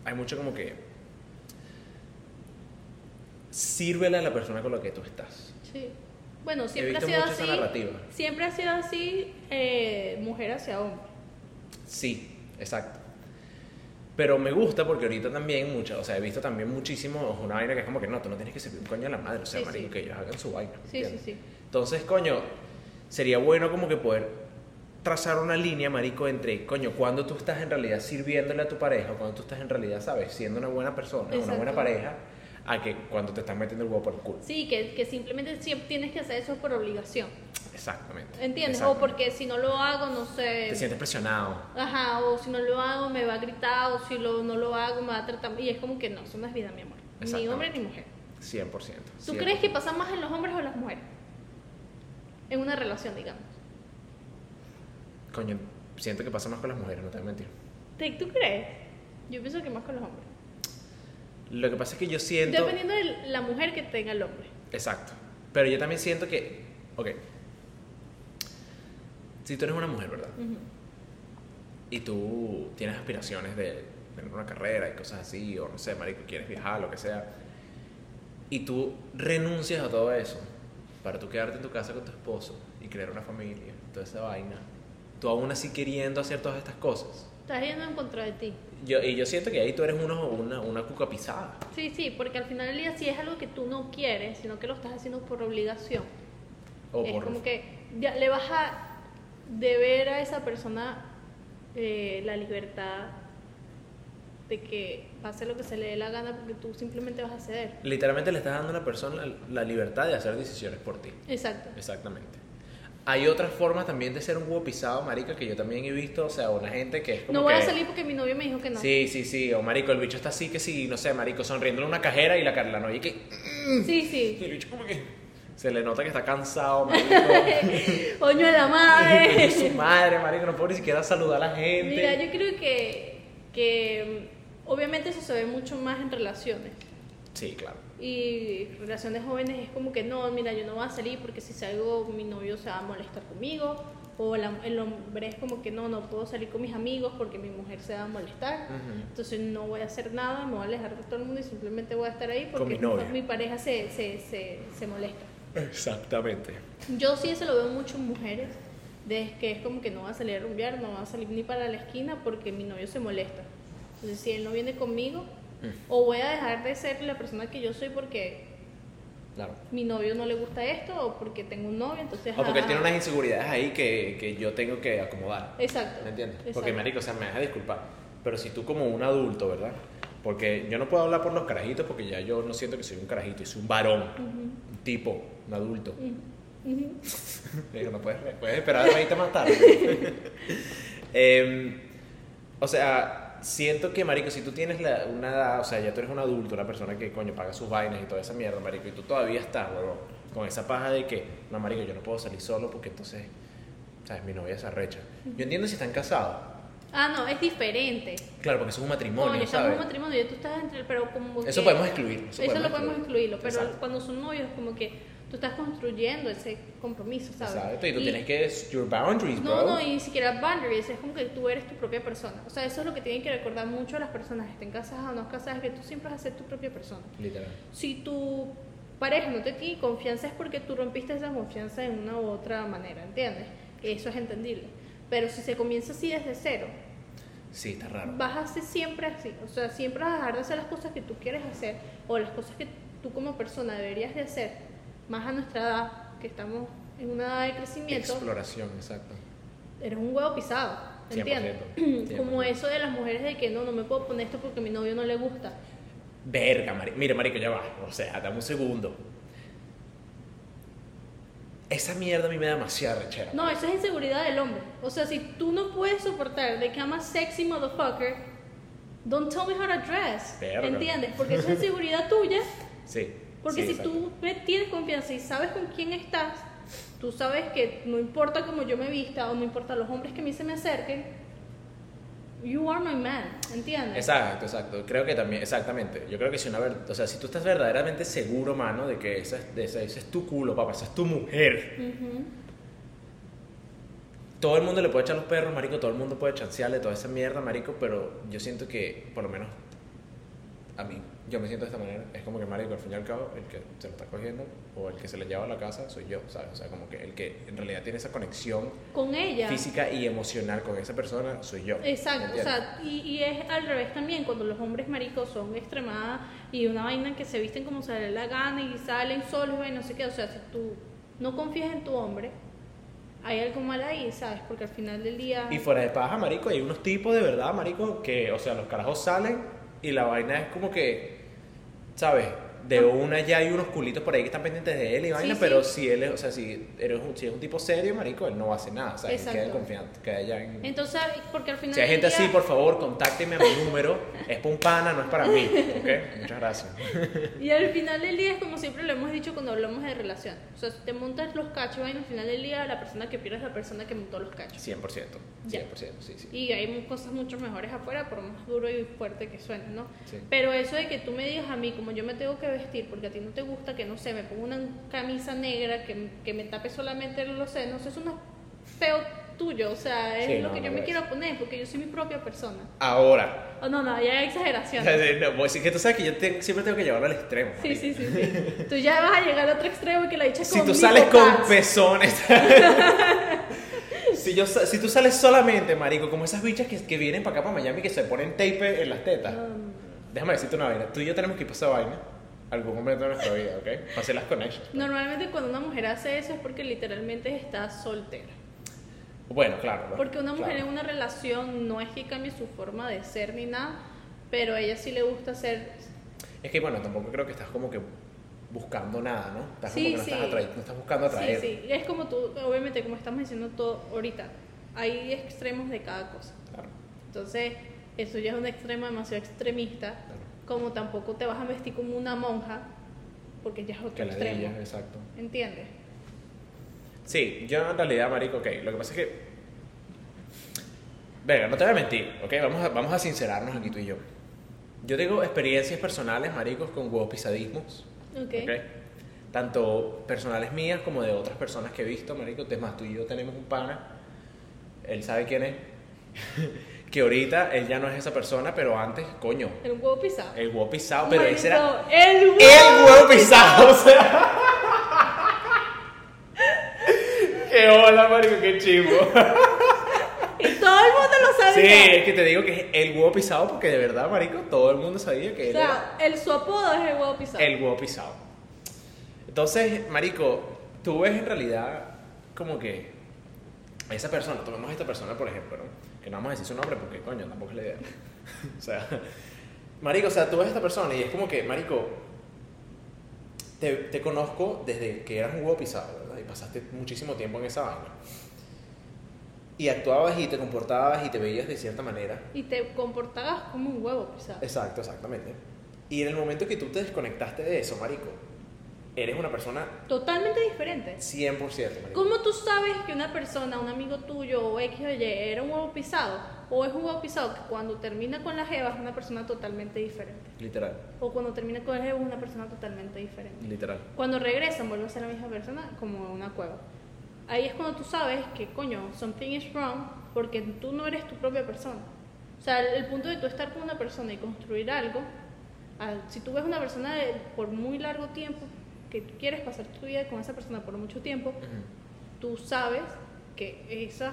A: Hay mucho como que. Sírvele a la persona con la que tú estás.
B: Sí. Bueno, siempre ha sido así. Siempre ha sido así, eh, mujer hacia hombre.
A: Sí, exacto. Pero me gusta porque ahorita también, mucha, o sea, he visto también muchísimo una vaina que es como que no, tú no tienes que servir un coño a la madre, o sea,
B: Sí,
A: marico,
B: sí.
A: que ellos hagan su vaina.
B: Sí, sí, sí.
A: Entonces, coño, sería bueno como que poder trazar una línea, marico, entre, coño, cuando tú estás en realidad sirviéndole a tu pareja, cuando tú estás en realidad, ¿sabes? Siendo una buena persona, una
B: Exacto.
A: buena pareja, a que cuando te están metiendo el huevo por el culo.
B: Sí, que, que simplemente siempre tienes que hacer eso por obligación.
A: Exactamente.
B: ¿Entiendes? O porque si no lo hago, no sé.
A: Te sientes presionado.
B: Ajá, o si no lo hago, me va a gritar, o si lo, no lo hago, me va a tratar. Y es como que no, eso no es vida, mi amor. Ni hombre ni mujer.
A: 100%.
B: ¿Tú
A: 100%.
B: crees que pasa más en los hombres o en las mujeres? En una relación, digamos.
A: Coño, siento que pasa más con las mujeres, no te voy a mentir.
B: ¿Te- ¿Tú crees? Yo pienso que más con los hombres.
A: Lo que pasa es que yo siento...
B: Dependiendo de la mujer que tenga el hombre.
A: Exacto. Pero yo también siento que, ok, si tú eres una mujer, ¿verdad?
B: Ujú.
A: Y tú tienes aspiraciones de tener una carrera y cosas así, o no sé, marico, quieres viajar, lo que sea, y tú renuncias a todo eso para tú quedarte en tu casa con tu esposo y crear una familia, toda esa vaina, tú aún así queriendo hacer todas estas cosas.
B: Estás yendo en contra de ti.
A: Yo, y yo siento que ahí tú eres uno, una, una cuca pisada.
B: Sí, sí, porque al final del día si es algo que tú no quieres, sino que lo estás haciendo por obligación.
A: O
B: es
A: por,
B: como que ya le vas a de ver a esa persona eh, la libertad de que pase lo que se le dé la gana porque tú simplemente vas a ceder.
A: Literalmente le estás dando a una persona la, la libertad de hacer decisiones por ti.
B: Exacto.
A: Exactamente. Hay otras formas también de ser un huevo pisado, marica, que yo también he visto, o sea, una gente que es como
B: No voy
A: que...
B: a salir porque mi novio me dijo que no.
A: Sí, sí, sí, o marico, el bicho está así que sí, no sé, marico, sonriéndole a una cajera y la, ca- la novia que...
B: Sí, sí.
A: Y el bicho como que... Se le nota que está cansado, marico.
B: Coño de la madre.
A: Coño, su madre, marico, no puedo ni siquiera saludar a la gente.
B: Mira, yo creo que, que mm, obviamente eso se ve mucho más en relaciones.
A: Sí, claro.
B: Y relaciones jóvenes es como que no, mira, yo no voy a salir porque si salgo mi novio se va a molestar conmigo. O la- el hombre es como que no, no puedo salir con mis amigos porque mi mujer se va a molestar.
A: Ujú.
B: Entonces no voy a hacer nada, me voy a alejar de todo el mundo y simplemente voy a estar ahí porque
A: mi
B: mi pareja se, se, se, se molesta.
A: Exactamente.
B: Yo sí eso lo veo mucho en mujeres, de que es como que no va a salir a rumbear, no va a salir ni para la esquina porque mi novio se molesta. Entonces si él no viene conmigo,
A: Mm.
B: o voy a dejar de ser la persona que yo soy porque
A: Claro.
B: mi novio no le gusta esto o porque tengo un novio, entonces...
A: O porque él tiene unas inseguridades ahí que, que yo tengo que acomodar.
B: Exacto.
A: ¿Me entiendes?
B: exacto.
A: Porque, marico, o sea, me deja disculpar. Pero si tú como un adulto, ¿verdad? Porque yo no puedo hablar por los carajitos porque ya yo no siento que soy un carajito, soy un varón, un tipo, un adulto.
B: ujú.
A: Digo, no puedes, puedes esperar a 20 más tarde. Em, o sea, siento que, marico, si tú tienes la- una edad, o sea, ya tú eres un adulto, una persona que, coño, paga sus vainas y toda esa mierda, marico, y tú todavía estás, huevón, con esa paja de que, no, marico, yo no puedo salir solo porque entonces, ¿sabes? Mi novia se arrecha. Yo entiendo si están casados.
B: Ah, no, es diferente.
A: Claro, porque eso es un matrimonio,
B: Coño, estamos un matrimonio y tú estás entre, pero como
A: Eso podemos excluirlo, eso
B: Eso,
A: podemos
B: lo podemos
A: excluirlo.
B: excluirlo, pero
A: Exacto.
B: cuando son novios como que tú estás construyendo ese compromiso, ¿sabes?
A: Exacto, y tú tienes que, your boundaries,
B: No,
A: bro.
B: no, y ni siquiera boundaries, es como que tú eres tu propia persona. O sea, eso es lo que tienen que recordar mucho las personas, estén casadas o no casadas, que tú siempre vas a ser tu propia persona.
A: Literal.
B: Si tu pareja no te tiene confianza es porque tú rompiste esa confianza de una u otra manera, ¿entiendes? Eso es entendible. Pero si se comienza así desde cero,
A: Sí, está raro.
B: vas a ser siempre así. O sea, siempre vas a dejar de hacer las cosas que tú quieres hacer o las cosas que tú como persona deberías de hacer, más a nuestra edad, que estamos en una edad de crecimiento,
A: Exploración, exacto.
B: eres un huevo pisado, ¿entiendes?
A: 100%,
B: Como
A: 100%.
B: eso de las mujeres de que no, no me puedo poner esto porque a mi novio no le gusta.
A: Verga, marico. Mira, marico, ya va. O sea, dame un segundo. Esa mierda a mí me da demasiada rechera.
B: No, eso es inseguridad del hombre. O sea, si tú no puedes soportar de que I'm a sexy motherfucker, don't tell me how to dress.
A: Verga.
B: ¿Entiendes? Porque eso es inseguridad tuya.
A: Sí.
B: Porque
A: sí,
B: si tú tienes confianza y sabes con quién estás, tú sabes que no importa cómo yo me vista o no importa los hombres que a mí se me acerquen, you are my man, ¿entiendes?
A: Exacto, exacto. Creo que también, exactamente. Yo creo que si una ver, o sea, si tú estás verdaderamente seguro, mano, de que esa es, de esa- ese es tu culo, papá, esa es tu mujer. Todo el mundo le puede echar los perros, marico, todo el mundo puede chancearle toda esa mierda, marico, pero yo siento que, por lo menos, a mí, yo me siento de esta manera. Es como que, marico, al fin y al cabo, el que se lo está cogiendo o el que se le lleva a la casa soy yo, ¿sabes? O sea, como que el que en realidad tiene esa conexión
B: Con ella.
A: física y emocional con esa persona soy yo.
B: Exacto, o sea, y, y es al revés también, cuando los hombres maricos son extremadas y una vaina que se visten como se les da la gana y salen solos y no sé qué, o sea, si tú no confías en tu hombre, hay algo mal ahí, ¿sabes? Porque al final del día...
A: Y fuera de paja, marico, hay unos tipos de verdad, marico, que, o sea, los carajos salen y la vaina es como que, ¿sabes? De una ya hay unos culitos por ahí que están pendientes de él y vaina,
B: sí.
A: pero si él es, o sea, si, eres un, si es un tipo serio, marico, él no hace nada, ¿sabes?
B: Exacto.
A: Queda en confianza, queda ya en...
B: Entonces, porque al final
A: Si hay gente
B: día-
A: así, por favor, contáctenme a mi número. Es para un pana, no es para mí, ¿ok? Muchas gracias.
B: Y al final del día es como siempre lo hemos dicho cuando hablamos de relación. O sea, si te montas los cachos, vaina, al final del día la persona que pierde es la persona que montó los cachos.
A: 100%, 100%,
B: Ya.
A: sí, sí.
B: Y hay cosas mucho mejores afuera, por más duro y fuerte que suene, ¿no?
A: Sí.
B: Pero eso de que tú me digas a mí como yo me tengo que vestir porque a ti no te gusta que, no sé, me ponga una camisa negra que, que me tape solamente los senos, es un feo tuyo, o sea, es
A: Sí,
B: lo
A: no,
B: que
A: no
B: yo me
A: es.
B: quiero poner porque yo soy mi propia persona.
A: Ahora,
B: Oh, no, no, ya hay exageración.
A: no, a decir que tú sabes que yo te- siempre tengo que llevarlo al extremo.
B: Sí, sí, sí, sí. Tú ya vas a llegar al otro extremo y que la dicha
A: Si tú sales con pezones. si, yo, si tú sales solamente, marico, como esas bichas que, que vienen para acá, para Miami, que se ponen tape en las tetas.
B: Um,
A: Déjame decirte una vaina. Tú y yo tenemos que ir para esa vaina algún momento de nuestra vida, ¿ok? Para hacer las connections.
B: Normalmente cuando una mujer hace eso es porque literalmente está soltera.
A: Bueno, claro. ¿no?
B: Porque una mujer
A: Claro.
B: en una relación no es que cambie su forma de ser ni nada, pero a ella sí le gusta ser.
A: Es que bueno, tampoco creo que estás como que buscando nada, ¿no? Estás
B: Sí,
A: como que no,
B: sí.
A: estás no estás buscando atraer.
B: Sí, sí. Es como tú, obviamente, como estamos diciendo todo ahorita, hay extremos de cada cosa.
A: Claro,
B: Entonces, eso ya es un extremo demasiado extremista. Como tampoco te vas a vestir como una monja, porque ya es otro
A: Que
B: extremo.
A: ella, exacto.
B: ¿Entiendes?
A: Sí, yo en realidad, marico, ok, lo que pasa es que... Venga, no te voy a mentir, ok, vamos a, vamos a sincerarnos aquí tú y yo. Yo tengo experiencias personales, maricos, con huevos pisadismos,
B: Ok.
A: ok. Tanto personales mías como de otras personas que he visto, marico. Es más, tú y yo tenemos un pana, él sabe quién es, que ahorita él ya no es esa persona, pero antes, coño,
B: El huevo pisado.
A: el huevo pisado, pero ese era
B: El huevo,
A: el huevo pisado, o sea... ¡Qué hola, marico, qué chivo!
B: Y todo el mundo lo
A: Sí,
B: sabía.
A: es que te digo que es el huevo pisado porque de verdad, marico, todo el mundo sabía que
B: O
A: él era
B: sea, el, su apodo es el huevo pisado.
A: el huevo pisado. Entonces, marico, tú ves en realidad como que esa persona, tomemos a esta persona por ejemplo, ¿no? Que no vamos a decir su nombre porque, coño, tampoco es la idea. o sea, marico, o sea, tú ves a esta persona y es como que, marico, te, te conozco desde que eras un huevo pisado, ¿verdad? Y pasaste muchísimo tiempo en esa vaina. Y actuabas y te comportabas y te veías de cierta manera.
B: Y te comportabas como un huevo pisado.
A: Exacto, exactamente. Y en el momento que tú te desconectaste de eso, marico, eres una persona
B: Totalmente diferente.
A: 100%, marico.
B: ¿Cómo tú sabes que una persona, un amigo tuyo o X o Y era un huevo pisado? O es un huevo pisado que cuando termina con la jeva es una persona totalmente diferente.
A: Literal,
B: O cuando termina con el jeva es una persona totalmente diferente.
A: literal.
B: Cuando regresan vuelve a ser la misma persona como una cueva. Ahí es cuando tú sabes que, coño, something is wrong porque tú no eres tu propia persona. O sea, el, el punto de tú estar con una persona y construir algo, al- si tú ves una persona de- por muy largo tiempo, que tú quieres pasar tu vida con esa persona por mucho tiempo, tú sabes que esa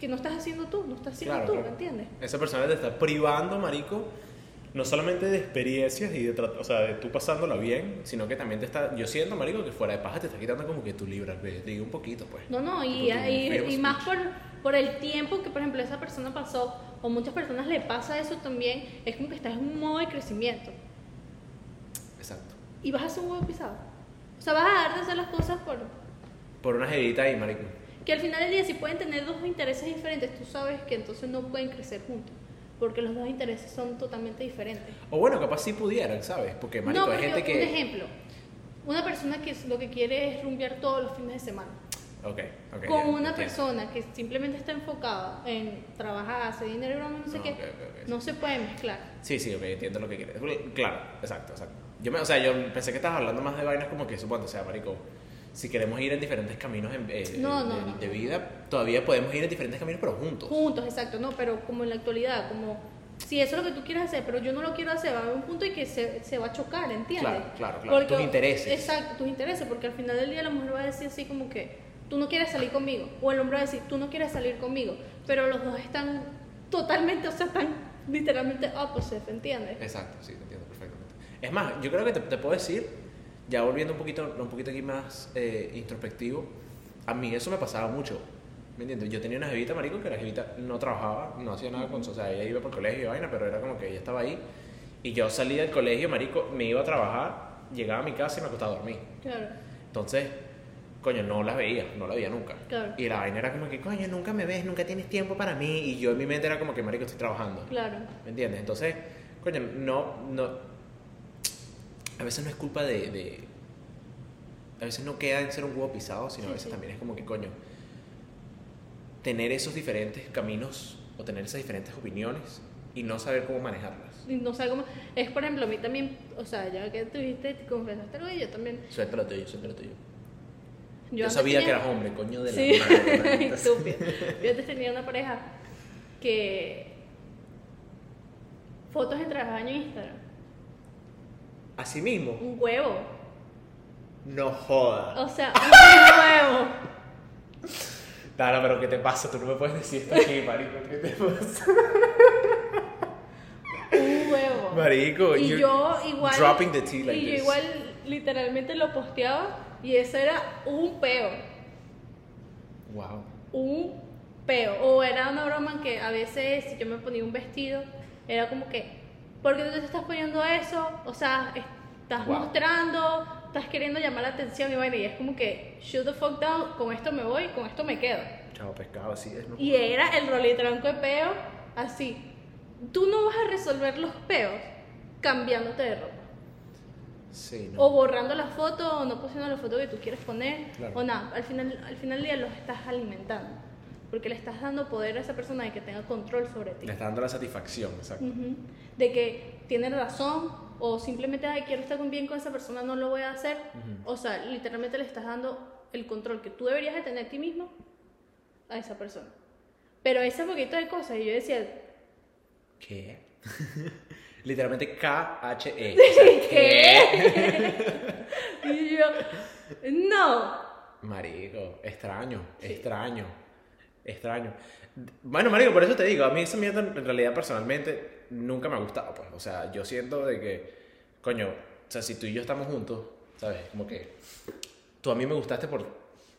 B: que no estás haciendo tú, no estás siendo
A: Claro,
B: tú,
A: claro.
B: ¿me entiendes?
A: Esa persona te está privando, marico, no solamente de experiencias y de, o sea, de tú pasándola bien, sino que también te está, yo siento, marico, que fuera de paja te está quitando como que tu libra, digo un poquito, pues.
B: No, no, y, y- y
A: of
B: más por, por el tiempo que, por ejemplo, esa persona pasó, o muchas personas le pasa eso también, es como que estás en un modo de crecimiento
A: Exacto.
B: y vas a hacer un huevo pisado. O sea, vas a dejar de hacer las cosas por...
A: Por una jevita ahí, marico.
B: Que al final del día, si pueden tener dos intereses diferentes, tú sabes que entonces no pueden crecer juntos, porque los dos intereses son totalmente diferentes.
A: O bueno, capaz sí pudieran, ¿sabes? Porque, marico,
B: no,
A: hay gente
B: un
A: que...
B: ejemplo, una persona que lo que quiere es rumbear todos los fines de semana.
A: Ok, ok.
B: con una persona que simplemente está enfocada en trabajar, hacer dinero, broma, no sé
A: No,
B: qué, no se puede mezclar.
A: Sí, sí, ok, entiendo lo que quieres. Claro, exacto, exacto. Yo me, o sea, yo pensé que estabas hablando más de vainas como que, supongo, o sea, marico, si queremos ir en diferentes caminos en- eh,
B: No,
A: de,
B: no,
A: de-
B: no.
A: de vida, todavía podemos ir en diferentes caminos, pero juntos.
B: Juntos, exacto, no, pero como en la actualidad, como si eso es lo que tú quieres hacer, pero yo no lo quiero hacer, va a haber un punto en que se, se va a chocar, ¿entiendes?
A: Claro, claro, claro. Tus intereses.
B: Exacto, tus intereses, porque al final del día la mujer va a decir así como que tú no quieres salir conmigo, o el hombre va a decir tú no quieres salir conmigo, pero los dos están totalmente, o sea, están literalmente opposite, ¿entiendes?
A: Exacto, sí. Es más, yo creo que te, te puedo decir, ya volviendo un poquito, un poquito aquí más eh, introspectivo, a mí eso me pasaba mucho. ¿Me entiendes? Yo tenía una jevita, marico, que la jevita no trabajaba, no hacía nada con O sea, ella iba por colegio y vaina, pero era como que ella estaba ahí. Y yo salía del colegio, marico, me iba a trabajar, llegaba a mi casa y me acostaba a dormir.
B: Claro,
A: Entonces, coño, no la veía, no la veía nunca.
B: Claro.
A: Y la vaina era como que, coño, nunca me ves, nunca tienes tiempo para mí. Y yo en mi mente era como que, marico, estoy trabajando.
B: claro.
A: ¿Me entiendes? Entonces, coño, no, no. A veces no es culpa de. de- a veces no queda en ser un huevo pisado, sino a
B: Sí,
A: veces
B: sí.
A: también es como que, coño, tener esos diferentes caminos o tener esas diferentes opiniones y no saber cómo manejarlas.
B: Y no sé cómo, es por ejemplo, a mí también, o sea, ya que tuviste, te confesaste algo y yo también.
A: Suéltalo tuyo, suéltalo tuyo. Yo,
B: antes
A: sabía
B: tenía-
A: que eras hombre, coño de la
B: Sí,
A: madre,
B: estúpido. Yo antes tenía una pareja que. Fotos de baño en Instagram.
A: Así mismo,
B: Un huevo.
A: no jodas.
B: O sea, un huevo.
A: Claro, pero ¿qué te pasa? Tú no me puedes decir esto aquí, marico. ¿Qué te pasa?
B: Un huevo.
A: Marico,
B: y yo igual.
A: dropping the tea like
B: y yo
A: this.
B: igual literalmente lo posteaba y eso era un peo.
A: Wow.
B: Un peo. O era una broma que a veces si yo me ponía un vestido, era como que, ¿por qué tú te estás poniendo eso? O sea, estás
A: Wow.
B: mostrando, estás queriendo llamar la atención y bueno, y es como que, shoot the fuck down, con esto me voy, con esto me quedo.
A: Chavo pescado, así es. ¿no?
B: Y era el rolitranco de peo, así. Tú no vas a resolver los peos cambiándote de ropa.
A: Sí, no.
B: O borrando la foto, o no poniendo la foto que tú quieres poner,
A: Claro.
B: o nada. Al final, al final del día los estás alimentando. Porque le estás dando poder a esa persona de que tenga control sobre ti.
A: Le está dando la satisfacción, exacto.
B: Ujú. De que tiene razón, o simplemente, ay, quiero estar bien con esa persona, no lo voy a hacer. O sea, literalmente le estás dando el control que tú deberías de tener a ti mismo a esa persona. Pero ese poquito de cosas, y yo decía,
A: ¿Qué? Literalmente K-H-E. O sea,
B: ¿Qué? y yo, no.
A: Marico, extraño,
B: Sí.
A: extraño, extraño. Bueno, Marico, por eso te digo, a mí esa mierda en realidad personalmente nunca me ha gustado, pues. O sea, yo siento de que, coño, o sea, si tú y yo estamos juntos, ¿sabes? Como que tú a mí me gustaste por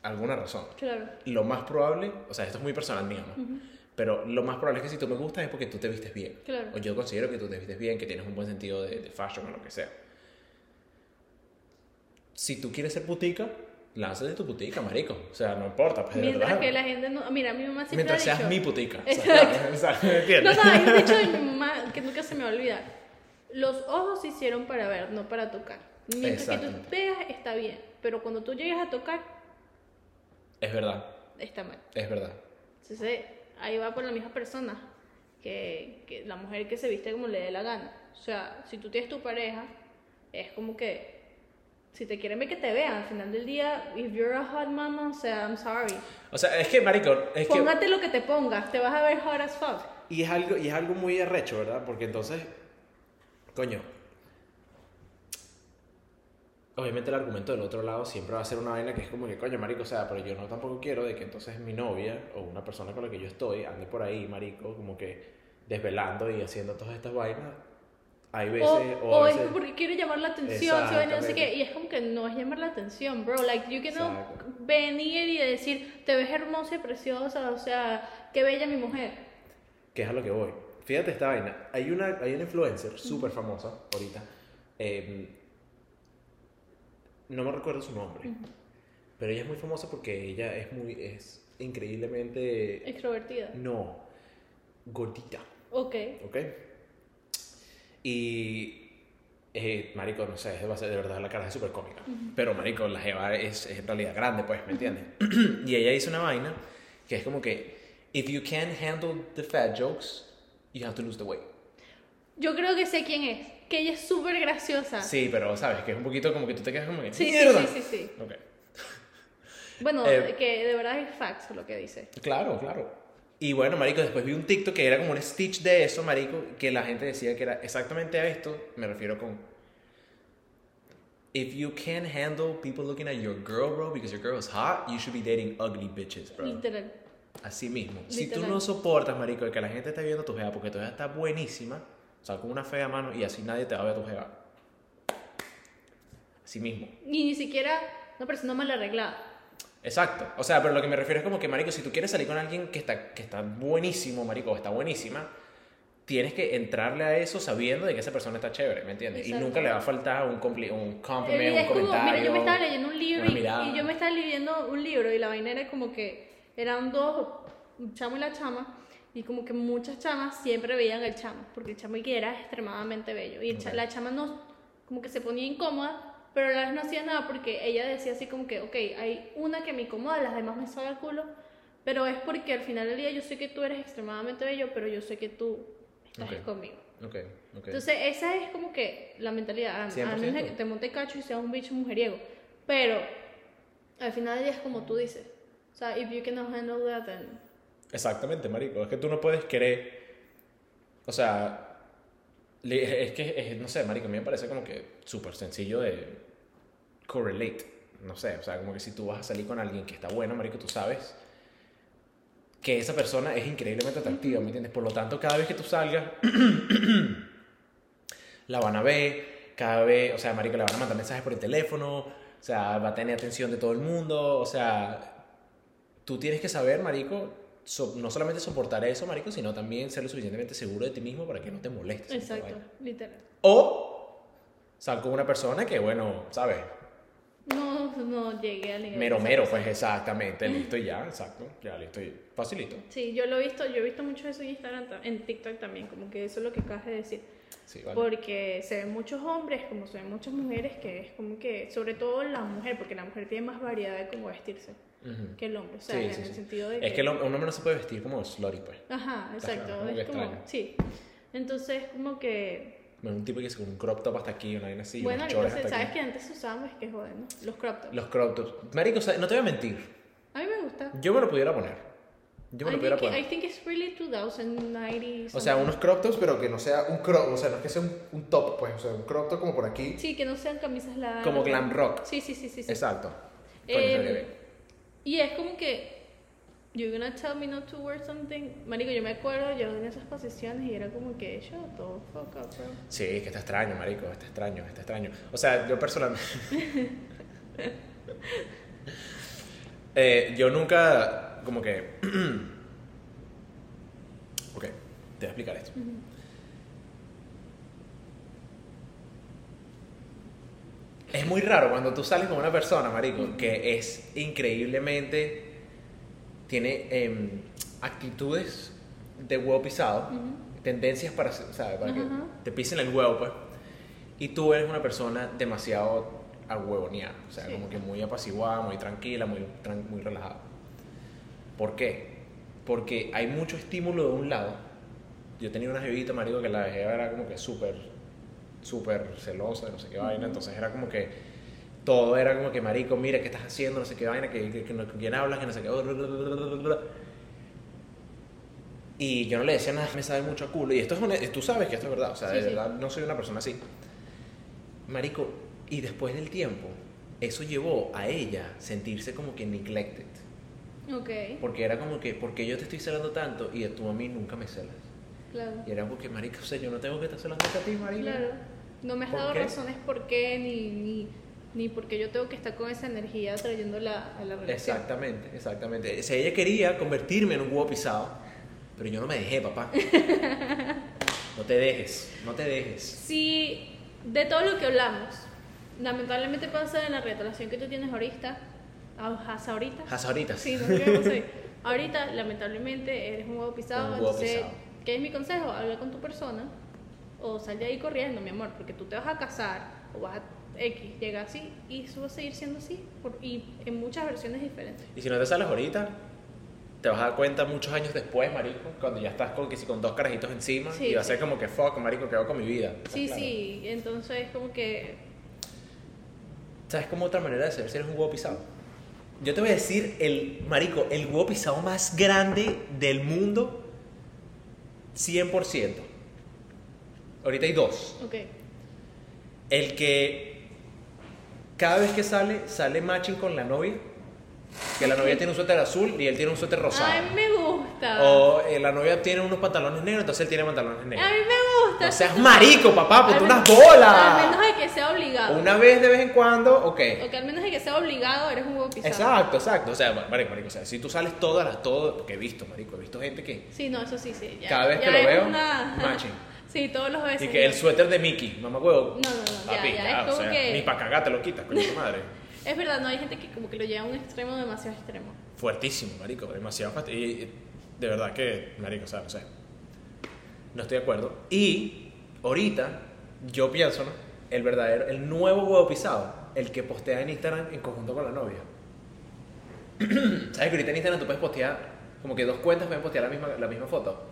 A: alguna razón.
B: Claro.
A: Lo más probable, o sea, esto es muy personal mío, ¿no? Pero lo más probable es que si tú me gustas es porque tú te vistes bien.
B: Claro.
A: O yo considero que tú te vistes bien, que tienes un buen sentido de, de fashion o lo que sea. Si tú quieres ser putica, lánzate tu putica, marico. O sea, no importa. Pues, de
B: Mientras
A: verdad.
B: que la gente no. Mira, mi mamá siempre
A: Mientras
B: ha
A: seas
B: dicho.
A: mi putica. O
B: Exacto.
A: o sea, ¿me
B: No,
A: entiendes?
B: no, hay un dicho de mi mamá que nunca se me va a olvidar. Los ojos se hicieron para ver, no para tocar. Mientras que tú veas, está bien. Pero cuando tú llegues a tocar,
A: Es verdad,
B: está mal.
A: es verdad.
B: Entonces, ahí va por la misma persona que, que la mujer que se viste como le dé la gana. O sea, si tú tienes tu pareja, es como que si te quieren ver que te vean, al final del día, if you're a hot mama, o sea, I'm sorry.
A: O sea, es que, marico, es que...
B: Póngate lo que te pongas, te vas a ver hot as fuck.
A: Y es algo, y es algo muy arrecho, ¿verdad? Porque entonces, coño, obviamente el argumento del otro lado siempre va a ser una vaina que es como que, coño, marico, o sea, pero yo no tampoco quiero de que entonces mi novia o una persona con la que yo estoy ande por ahí, marico, como que desvelando y haciendo todas estas vainas. Hay veces,
B: O,
A: o,
B: o
A: a
B: es
A: veces-
B: porque quiere llamar la atención, no sé qué, y es como que no es llamar la atención, bro. Like, you can
A: Exacto.
B: venir y decir, te ves hermosa y preciosa, o sea, qué bella mi mujer.
A: que es a lo que voy. Fíjate esta vaina. Hay una, hay una influencer súper famosa ahorita. eh, no me recuerdo su nombre. Pero ella es muy famosa porque ella es muy. es increíblemente.
B: Extrovertida.
A: No. Gordita.
B: Ok.
A: ¿Ok? Y. eh, marico, no sé, a ser de verdad la cara es súper cómica. Pero, marico, la Jeva es, es en realidad grande, pues, ¿me entiendes? y ella hizo una vaina que es como que. If you can't handle the fat jokes, you have to lose the weight.
B: Yo creo que sé quién es, que ella es súper graciosa.
A: Sí, pero sabes que es un poquito como que tú te quedas como que.
B: sí, sí,
A: ¡Mierda!
B: sí, sí, sí.
A: Ok.
B: Bueno,
A: Eh,
B: que de verdad es facts lo que dice.
A: Claro, claro. Y bueno, marico, después vi un TikTok que era como un stitch de eso, marico, que la gente decía que era exactamente a esto, me refiero con If you can't handle people looking at your girl, bro, because your girl is hot, you should be dating ugly bitches, bro.
B: Literal.
A: Así mismo. Si tú
B: Literal.
A: no soportas, marico, que la gente esté viendo tu jeva porque tu jeva está buenísima, o sea, con una fea mano y así nadie te va a ver tu jeva. Así mismo.
B: Y ni siquiera una persona mal arreglada.
A: Exacto. O sea, pero lo que me refiero es como que, marico, si tú quieres salir con alguien que está, que está buenísimo, marico, o está buenísima, tienes que entrarle a eso sabiendo de que esa persona está chévere, ¿me entiendes? Y nunca le va a faltar un, compli un compliment, un comentario.
B: mira, yo me estaba leyendo un libro y, yo me estaba leyendo un libro y la vaina era como que eran dos, un chamo y la chama, y como que muchas chamas siempre veían al chamo, porque el chamo y que era extremadamente bello. Y el cha-
A: Ok.
B: la chama no, como que se ponía incómoda, pero a la vez no hacía nada porque ella decía así como que, ok, hay una que me incomoda, las demás me sabe el culo, pero es porque al final del día yo sé que tú eres extremadamente bello, pero yo sé que tú estás
A: Ok.
B: conmigo.
A: Ok, ok.
B: Entonces, esa es como que la mentalidad. A, a
A: 100%.
B: menos que te monte cacho y seas un bicho mujeriego. Pero, al final del día es como tú dices. O sea, if you cannot handle that, then...
A: Exactamente, marico. Es que tú no puedes querer. O sea, es que, no sé, marico, a mí me parece como que súper sencillo de correlate. No sé, o sea, como que si tú vas a salir con alguien que está bueno, marico, tú sabes que esa persona es increíblemente atractiva, ¿me entiendes? Por lo tanto, cada vez que tú salgas, la van a ver, cada vez, o sea, marico, le van a mandar mensajes por el teléfono, o sea, va a tener atención de todo el mundo, o sea, tú tienes que saber, marico, so- no solamente soportar eso, marico, sino también ser lo suficientemente seguro de ti mismo para que no te molestes.
B: Exacto, literal.
A: O sal con una persona que, bueno, ¿sabes?
B: No, no llegué al nivel.
A: Mero, mero, pues exactamente, listo y ya, exacto, ya listo y facilito.
B: Sí, yo lo he visto, yo he visto mucho eso en Instagram, ta- en TikTok también, como que eso es lo que acabas de decir.
A: Sí, vale.
B: Porque se ven muchos hombres, como se ven muchas mujeres, que es como que, sobre todo la mujer, porque la mujer tiene más variedad de cómo vestirse
A: Ujú.
B: que el hombre. O sea,
A: Sí,
B: en
A: sí,
B: el
A: sí.
B: sentido de
A: Es
B: que...
A: que el un hombre no se puede vestir como slutty, pues.
B: Ajá, exacto.
A: como
B: es como, sí. Entonces, como que...
A: Un tipo que se con un crop top hasta aquí, una vaina así,
B: bueno, entonces, ¿sabes que antes usaban? Es que joder, ¿no? Los crop tops.
A: Los crop tops. Marico, o sea, no te voy a mentir.
B: A mí me gusta.
A: Yo me lo pudiera poner. Yo me
B: I
A: lo pudiera
B: think,
A: poner.
B: I think it's really 2090
C: O sea, unos crop tops, pero que no sea un crop, o sea, no es que sea un, un top, pues, o sea, un crop top como por aquí.
B: Sí, que no sean camisas largas.
A: Como glam rock.
B: Sí, sí, sí, sí. sí.
A: Exacto.
B: Eh. Y es como que you're gonna tell me not to wear something marico yo me acuerdo yo en esas posiciones y era como que shut the fuck up bro
A: Sí, es que está extraño, marico, está extraño, está extraño. O sea, yo personalmente... Eh, yo nunca, como que... ok, te voy a explicar esto. Es muy raro cuando tú sales con una persona, marico, que es increíblemente... Tiene em, actitudes de huevo pisado, tendencias para, ¿sabes? para que te pisen el huevo, pues. Y tú eres una persona demasiado agüevoneada, o sea,
B: Sí.
A: como que muy apaciguada, muy tranquila, muy, muy relajada. ¿Por qué? Porque hay mucho estímulo de un lado. Yo tenía una jevita, marico, que la jeva era como que súper, súper celosa, no sé qué vaina, entonces era como que todo era como que, marico, mira, ¿qué estás haciendo? No sé qué vaina, que, que- que no- con quién hablas, que no sé qué. Y yo no le decía nada, me sabe mucho a culo. Y esto es una, tú sabes que esto es verdad, o sea,
B: Sí,
A: de
B: sí.
A: verdad no soy una persona así. Marico, y después del tiempo, eso llevó a ella sentirse como que neglected.
B: ok
A: Porque era como que, porque yo te estoy celando tanto y tú a mí nunca me celas.
B: claro
A: Y era porque, marico, o sea, yo no tengo que estar celando a ti, marico.
B: claro no me has
A: ¿Por
B: dado
A: qué?
B: razones por qué ni ni ni porque yo tengo que estar con esa energía trayéndola a la relación
A: Exactamente, exactamente. Sea, ella quería convertirme en un huevo pisado, pero yo no me dejé, papá. No te dejes, no te dejes.
B: si de todo lo que hablamos lamentablemente pasa en la relación que tú tienes ahorita ah, hasta ahorita
A: Hasta ahorita.
B: Sí, no. Ahorita, lamentablemente, eres un huevo pisado.
A: Un huevo
B: entonces,
A: pisado.
B: ¿qué es mi consejo? Habla con tu persona o sal de ahí corriendo, mi amor, porque tú te vas a casar o vas a X, llega así y eso va a seguir siendo así por- y en muchas versiones diferentes.
A: Y si no te sales ahorita, te vas a dar cuenta muchos años después, marico, cuando ya estás con, que si con dos carajitos encima
B: Sí,
A: y va a
B: sí.
A: ser como que fuck, marico, ¿qué hago con mi vida?
B: Sí,
A: Claro.
B: sí, entonces como que
A: ¿Sabes cómo otra manera de ser si eres un huevo pisado? Yo te voy a decir el, marico, el huevo pisado más grande del mundo, 100%. Ahorita hay dos.
B: ok,
A: El que cada vez que sale, sale matching con la novia. Que la novia tiene un suéter azul y él tiene un suéter rosado.
B: a mí me gusta.
A: O eh, la novia tiene unos pantalones negros, entonces él tiene pantalones
B: A
A: negros.
B: mí me gusta.
A: No seas marico, papá, ponte unas
B: menos- Al
A: bolas.
B: menos de que sea obligado.
A: Una vez de vez en cuando, ok.
B: O que al menos de que sea obligado, eres un huevo pisado.
A: Exacto, exacto. O sea, marico, marico, o sea, si tú sales todas las, todo, porque he visto, marico, he visto gente que,
B: Sí, no, eso sí, sí. ya-
A: Cada vez que lo veo,
B: una-
A: matching.
B: Sí, todos los veces.
A: y que el suéter de Mickey, mamá huevo.
B: No, no, no, ya,
A: papi,
B: ya, es
A: o
B: como
A: sea,
B: que-
A: ni para cagar te lo quitas, coño tu madre.
B: Es verdad, no hay gente que como que lo lleva a un extremo demasiado extremo.
A: Fuertísimo, marico, demasiado fast- y, y de verdad que, marico, o sea, no sé. No estoy de acuerdo. Y ahorita, yo pienso, ¿no? El verdadero, el nuevo huevo pisado, el que postea en Instagram en conjunto con la novia. ¿Sabes que ahorita en Instagram tú puedes postear, como que dos cuentas pueden postear la misma, la misma foto?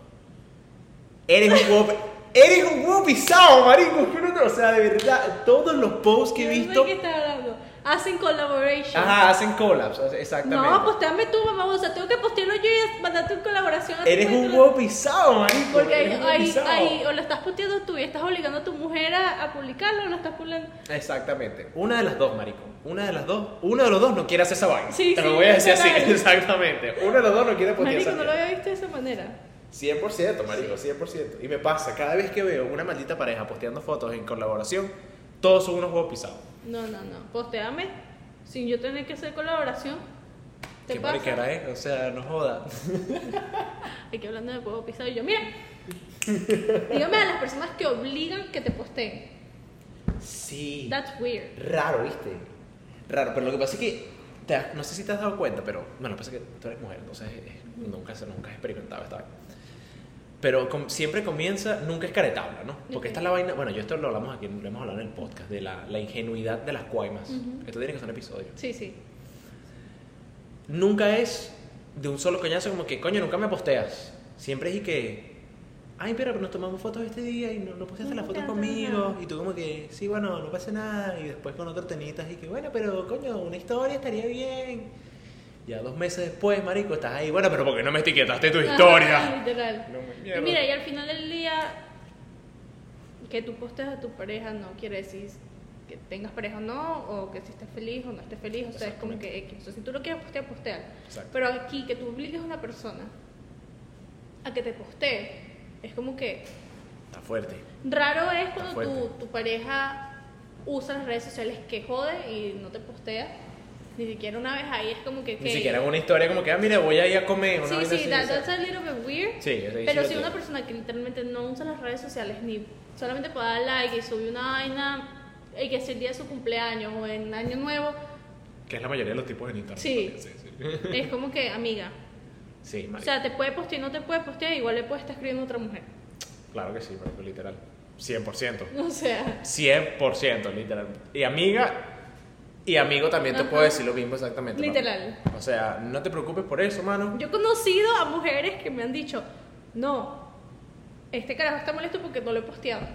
A: Eres un huevo, eres un huevo pisado, marico. O sea, de verdad, todos los posts que he visto,
B: de qué estás hablando. Hacen collaboration.
A: ajá, hacen collabs, exactamente.
B: No, posteame tú, mamá. O sea, tengo que postearlo yo y mandarte una colaboración.
A: Eres un huevo pisado, marico.
B: Porque ahí, o lo estás posteando tú y estás obligando a tu mujer a, a publicarlo o lo estás publicando.
A: Exactamente. Una de las dos, marico. Una de las dos. Uno de los dos no quiere hacer esa vaina.
B: Sí,
A: Te
B: sí,
A: lo voy a decir así. Exactamente. Uno de los dos no quiere postear
B: Marico,
A: esa
B: no lo había visto de esa manera.
A: 100%, marico, 100%. Y me pasa, cada vez que veo una maldita pareja posteando fotos en colaboración, todos son unos huevos pisados.
B: No, no, no. Posteame sin yo tener que hacer colaboración. ¿Te
A: Qué
B: pasa?
A: mariquera, ¿eh? O sea, no joda.
B: Aquí hablando de huevo pisado y yo, mira, dígame a las personas que obligan que te posteen.
A: Sí.
B: That's weird.
A: Raro, ¿viste? Raro, pero lo que pasa es que, te has- no sé si te has dado cuenta, pero, bueno, lo que pasa es que tú eres mujer, entonces eh, nunca, nunca has experimentado esta vaina. Pero com- siempre comienza, nunca es caretabla, ¿no? Porque esta es la vaina, bueno, yo esto lo hablamos aquí, lo hemos hablado en el podcast, de la, la ingenuidad de las cuaimas.
B: Ujú.
A: Esto tiene que ser un episodio.
B: Sí, sí.
A: Nunca es de un solo coñazo como que, coño, nunca me posteas. Siempre es y que, ay, pero nos tomamos fotos este día y no, no posteaste
B: No
A: las fotos conmigo. Y tú como que, sí, bueno, no pasa nada. Y después con otro tenitas y que, bueno, pero coño, una historia estaría bien. Ya dos meses después, marico, estás ahí, bueno, pero ¿por qué no me etiquetaste tu historia?
B: literal.
A: No me
B: Y mira, y al final del día, que tú posteas a tu pareja no quiere decir que tengas pareja o no, o que si estés feliz o no estés feliz, o sea, es como que X. O sea, si tú lo quieres postear, postear. Pero aquí, que tú obligues a una persona a que te postee, es como que
A: Está fuerte.
B: raro es cuando tu, tu pareja usa las redes sociales que jode y no te postea. Ni siquiera una vez ahí es como que...
A: Ni
B: que-
A: siquiera una historia como que, ah, mire, voy a ir a comer. Una
B: Sí, sí,
A: así,
B: that-
A: o
B: that's a little bit weird.
A: Sí,
B: Pero si una persona que literalmente no usa las redes sociales ni solamente para dar like y subir una vaina y que es el día de su cumpleaños o en Año Nuevo,
A: Que es la mayoría de los tipos en internet.
B: Sí.
A: sí, sí.
B: es como que, amiga,
A: Sí,
B: o
A: marico.
B: sea, te puede postear, no te puede postear, igual le puede estar escribiendo a otra mujer.
A: Claro que sí, marico, literal. 100%.
B: O sea,
A: 100%, literal. Y amiga y amigo también te
B: Ajá.
A: puedo decir lo mismo exactamente.
B: Literal.
A: O sea, no te preocupes por eso, mano.
B: yo he conocido a mujeres que me han dicho, no, este carajo está molesto porque no lo he posteado.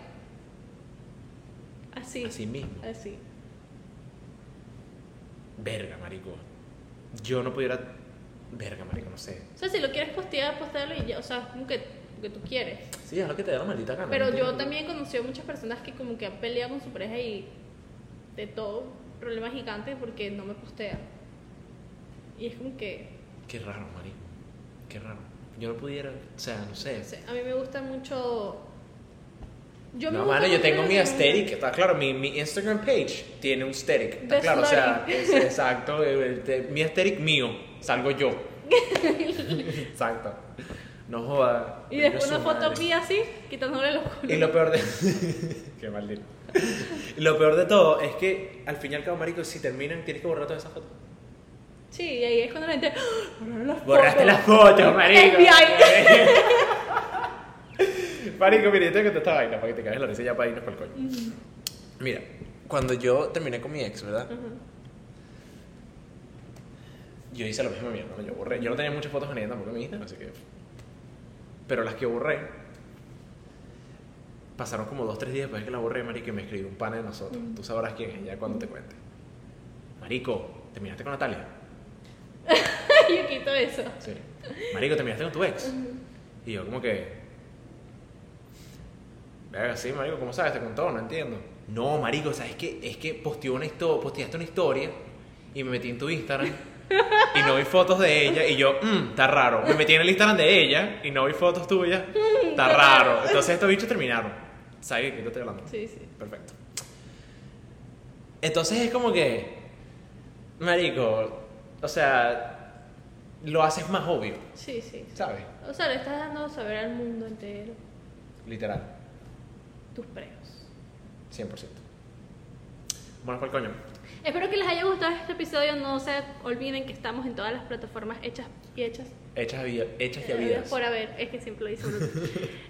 B: Así.
A: Así mismo.
B: Así.
A: Verga, marico. Yo no pudiera... Verga, marico, no sé.
B: O sea, si lo quieres postear, postearlo y ya, o sea, como que, que tú quieres.
A: Sí, es lo que te da la maldita gana.
B: Pero yo también he conocido muchas personas que como que han peleado con su pareja y de todo, problema gigante porque no me postea. Y es como que,
A: Qué raro, marico. Qué raro. Yo no pudiera... O sea, no sé.
B: no sé, a mí me gusta mucho... Yo
A: no, mano, yo tengo mi aesthetic, está claro, mi, mi Instagram page tiene un aesthetic, está
B: De
A: claro, o sea, es- exacto, mi aesthetic mío, salgo yo. exacto. No joda.
B: Y después una foto mía así, quitándole los culos.
A: Y lo peor de. Qué maldito. Lo peor de todo es que al fin y al cabo, marico, si terminan, tienes que borrar todas esas fotos.
B: Sí, y ahí es cuando la gente... ¡Ah! borraron las
A: Borraste
B: fotos".
A: las fotos, marico.
B: FBI.
A: marico, mira, yo tengo que contar esta vaina para que te caigas la risa ya para irnos por el coño. Mira, cuando yo terminé con mi ex, ¿verdad?
B: Ajá.
A: Yo hice lo mismo mierda. Yo borré. Yo no tenía muchas fotos con ella tampoco en mi Instagram, así que. Pero las que borré. Pasaron como dos, tres días después de que la borré, marico, y me escribió un pana de nosotros. Tú sabrás quién es ya cuando te cuente. Marico, ¿terminaste con Natalia?
B: yo quito eso.
A: Sí. Marico, ¿terminaste con tu ex? Y yo como que... Venga, sí, marico, ¿cómo sabes? Te contó, no entiendo. No, marico, ¿sabes qué? Es que posteó una posteaste una historia y me metí en tu Instagram y no vi fotos de ella y yo, mmm, está raro. Me metí en el Instagram de ella y no vi fotos tuyas. Está raro. Entonces estos bichos terminaron. ¿Sabes de qué te estoy hablando?
B: Sí, sí.
A: Perfecto. Entonces es como que, marico, o sea, lo haces más obvio,
B: Sí, sí.
A: ¿sabes?
B: O sea, le estás dando saber al mundo entero
A: Literal,
B: tus preos.
A: 100%. Bueno, por el coño.
B: Espero que les haya gustado este episodio. No se olviden que estamos en todas las plataformas hechas y hechas.
A: Hechas, hechas y
B: Eh,
A: habidas.
B: Por haber, es que siempre lo Bruno.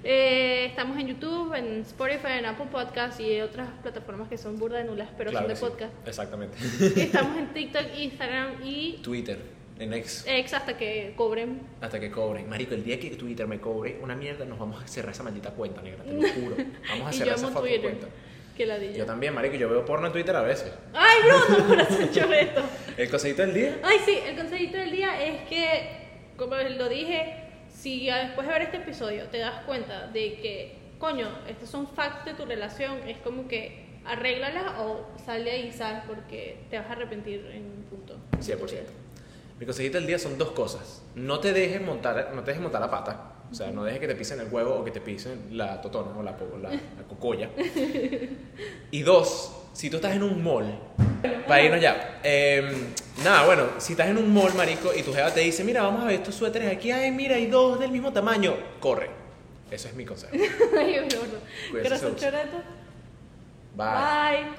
B: Eh, estamos en YouTube, en Spotify, en Apple Podcast y otras plataformas que son burda de nulas, pero
A: Claro
B: son de
A: sí,
B: podcast.
A: Exactamente.
B: Estamos en TikTok, Instagram y
A: Twitter, en X,
B: X hasta que cobren.
A: hasta que cobren. Marico, el día que Twitter me cobre una mierda, nos vamos a cerrar esa maldita cuenta, negra, te lo juro. Vamos a cerrar esa fucking cuenta.
B: Que la di
A: Yo también, marico, yo veo porno en Twitter a veces.
B: Ay, Bruno, corazón choreto.
A: El conseguito del día.
B: Ay, sí, el consejito del día es que, como lo dije, si después de ver este episodio te das cuenta de que, coño, estos son facts de tu relación, es como que arréglala o sale ahí, ¿sabes? Porque te vas a arrepentir en un punto.
A: 100%. Mi consejito del día son dos cosas. No te dejes montar, no te dejes montar la pata. O sea, no dejes que te pisen el huevo o que te pisen la totona o la, la, la cocoya. Y dos, si tú estás en un mall para irnos ya. Eh, nada, bueno, si estás en un mall, marico, y tu jeva te dice, mira, vamos a ver estos suéteres aquí, ay, mira, hay dos del mismo tamaño, corre. Eso es mi consejo.
B: Ay.
A: Cuídense mucho.
B: choreto.
A: Bye.
B: Bye.